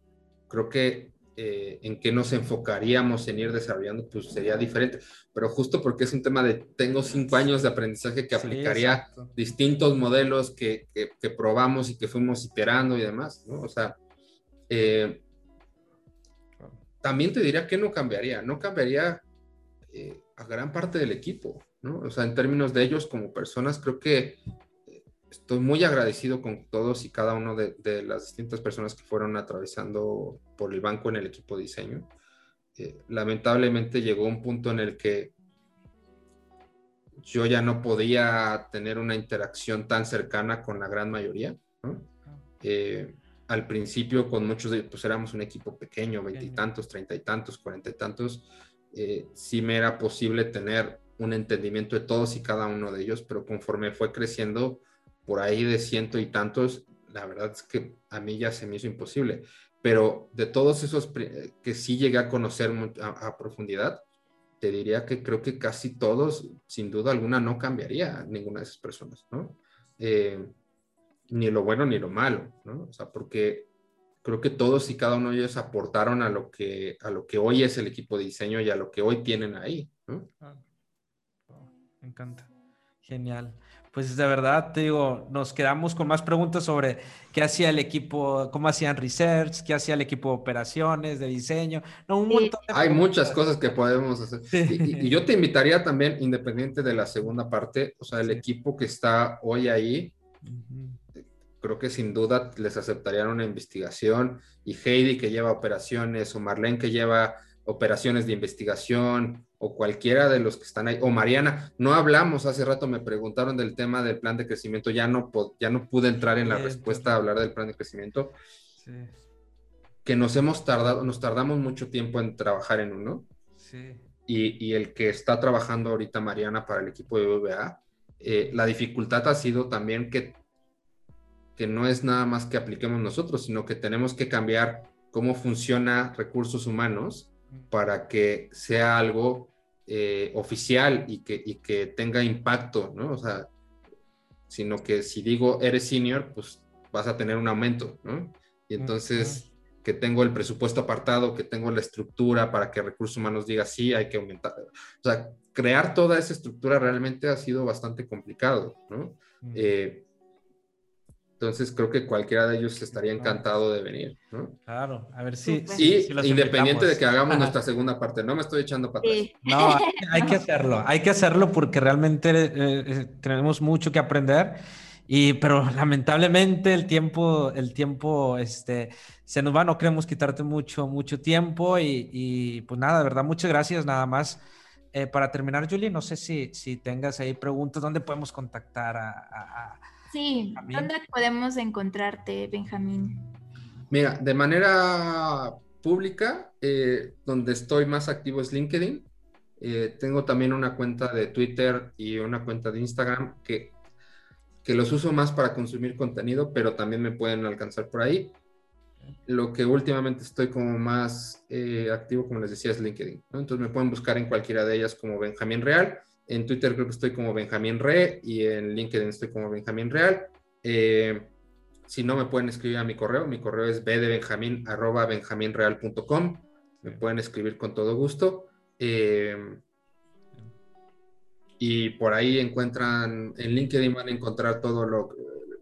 creo que eh, en qué nos enfocaríamos en ir desarrollando, pues sería diferente. Pero justo porque es un tema de, tengo cinco años de aprendizaje que aplicaría distintos modelos que, que, probamos y que fuimos iterando y demás, ¿no? O sea, eh, también te diría que no cambiaría, no cambiaría eh, a gran parte del equipo, ¿no? O sea, en términos de ellos como personas, creo que estoy muy agradecido con todos y cada uno de, las distintas personas que fueron atravesando por el banco en el equipo de diseño. Eh, lamentablemente llegó un punto en el que yo ya no podía tener una interacción tan cercana con la gran mayoría, ¿no? al principio con muchos de pues éramos un equipo pequeño, veintitantos, treinta y tantos, cuarenta y tantos, eh, sí me era posible tener un entendimiento de todos y cada uno de ellos, pero conforme fue creciendo por ahí de ciento y tantos, la verdad es que a mí ya se me hizo imposible. Pero de todos esos que sí llegué a conocer a, profundidad, te diría que creo que casi todos, sin duda alguna, no cambiaría ninguna de esas personas, ¿no? Eh, ni lo bueno ni lo malo, ¿no? O sea, porque creo que todos y cada uno de ellos aportaron a lo que, a lo que hoy es el equipo de diseño y a lo que hoy tienen ahí, ¿no? me encanta. Genial. Pues de verdad, te digo, nos quedamos con más preguntas sobre qué hacía el equipo, cómo hacían research, qué hacía el equipo de operaciones, de diseño. No, un montón Hay muchas cosas que podemos hacer. Y, yo te invitaría también, independiente de la segunda parte, o sea, el equipo que está hoy ahí, creo que sin duda les aceptarían una investigación y Heidi que lleva operaciones o Marlene que lleva operaciones de investigación o cualquiera de los que están ahí o Mariana, no hablamos, hace rato me preguntaron del tema del plan de crecimiento, ya no, ya no pude entrar en la respuesta a hablar del plan de crecimiento. Que nos hemos tardado, nos tardamos mucho tiempo en trabajar en uno. Y, y, el que está trabajando ahorita Mariana para el equipo de VBA, eh, la dificultad ha sido también que que no es nada más que apliquemos nosotros, sino que tenemos que cambiar cómo funciona recursos humanos para que sea algo eh, oficial y que, y que tenga impacto, ¿no? O sea, sino que si digo eres senior, pues vas a tener un aumento, ¿no? Y entonces que tengo el presupuesto apartado, que tengo la estructura para que recursos humanos diga sí, hay que aumentar. O sea, crear toda esa estructura realmente ha sido bastante complicado, ¿no? Entonces creo que cualquiera de ellos estaría encantado de venir, ¿no? Claro, a ver si... Sí, independiente de que hagamos nuestra segunda parte, no me estoy echando para atrás. No, hay que hacerlo, hay que hacerlo porque realmente eh, eh, tenemos mucho que aprender. Y, pero lamentablemente el tiempo, el tiempo, este, se nos va, no queremos quitarte mucho, mucho tiempo y, y pues nada, de verdad, muchas gracias, nada más. Eh, para terminar, Julie, no sé si, si tengas ahí preguntas, ¿dónde podemos contactar a Sí, ¿dónde podemos encontrarte, Benjamín? Mira, de manera pública, eh, donde estoy más activo es LinkedIn. Eh, tengo también una cuenta de Twitter y una cuenta de Instagram que, que los uso más para consumir contenido, pero también me pueden alcanzar por ahí. Lo que últimamente estoy como más eh, activo, como les decía, es LinkedIn. Entonces me pueden buscar en cualquiera de ellas como Benjamín Real. En Twitter creo que estoy como Benjamín Re y en LinkedIn estoy como Benjamín Real. Eh, si no, me pueden escribir a mi correo. Mi correo es bdebenjamin.benjaminreal.com. Me pueden escribir con todo gusto. Eh, y por ahí encuentran, en LinkedIn van a encontrar todo lo,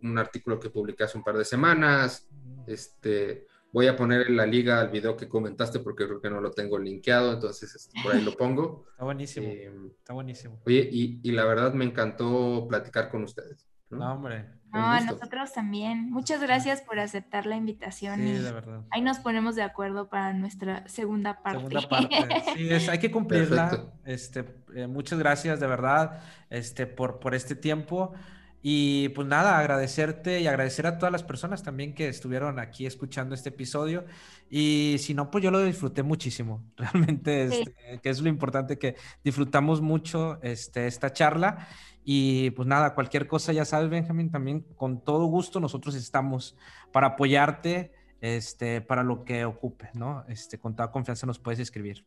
un artículo que publiqué hace un par de semanas. Este, voy a poner en la liga al video que comentaste porque creo que no lo tengo linkeado, entonces este, por ahí lo pongo. Está buenísimo. Eh, está buenísimo. Oye, y, y, la verdad me encantó platicar con ustedes. No, hombre. No, nosotros también. Muchas gracias por aceptar la invitación. Sí, de verdad. Ahí nos ponemos de acuerdo para nuestra segunda parte. Segunda parte. Sí, hay que cumplirla. Este, eh, muchas gracias de verdad este, por, por este tiempo. Y pues nada, agradecerte y agradecer a todas las personas también que estuvieron aquí escuchando este episodio. Y si no, pues yo lo disfruté muchísimo. Realmente, este, que es lo importante, que disfrutamos mucho este, esta charla. Y pues nada, cualquier cosa, ya sabes, Benjamín, también con todo gusto nosotros estamos para apoyarte este, para lo que ocupe, ¿no? Este, con toda confianza nos puedes escribir.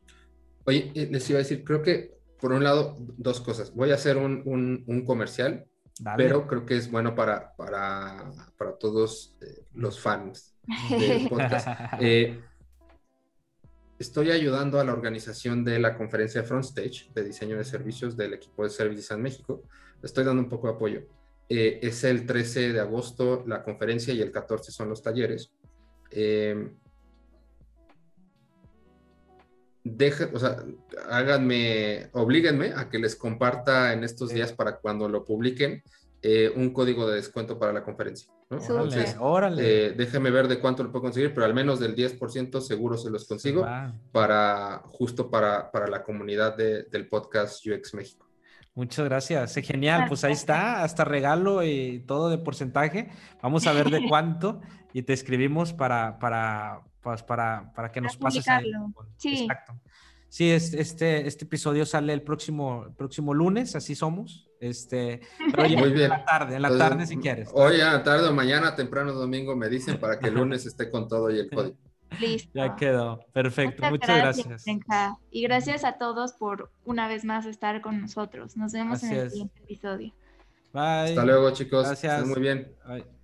Oye, eh, les iba a decir, creo que por un lado, dos cosas. Voy a hacer un, un, comercial, pero creo que es bueno para, para, para todos eh, los fans del podcast. Eh, estoy ayudando a la organización de la conferencia Frontstage de diseño de servicios del equipo de Services en México estoy dando un poco de apoyo. Eh, es el 13 de agosto la conferencia y el 14 son los talleres. Eh, o sea, háganme, oblíguenme a que les comparta en estos días para cuando lo publiquen eh, un código de descuento para la conferencia. Entonces, órale. déjenme ver de cuánto lo puedo conseguir, pero al menos del 10% seguro se los consigo para justo para, para la comunidad del podcast UX México. Muchas gracias. Genial. Pues ahí está, hasta regalo y todo de porcentaje. Vamos a ver de cuánto y te escribimos para, para, pues, para, para que nos pases. Ahí. Sí. Exacto. Sí, este, este episodio sale el próximo, próximo lunes, así somos. Este, pero Muy bien. en la tarde, en la tarde si quieres. Hoy a la tarde o mañana, temprano domingo, me dicen para que el lunes esté con todo y el código. Listo. Ya quedó. Perfecto. Muchas, gracias. Y gracias a todos por una vez más estar con nosotros. Nos vemos en el siguiente episodio. Bye. Hasta luego, chicos. Gracias. muy bien. Bye.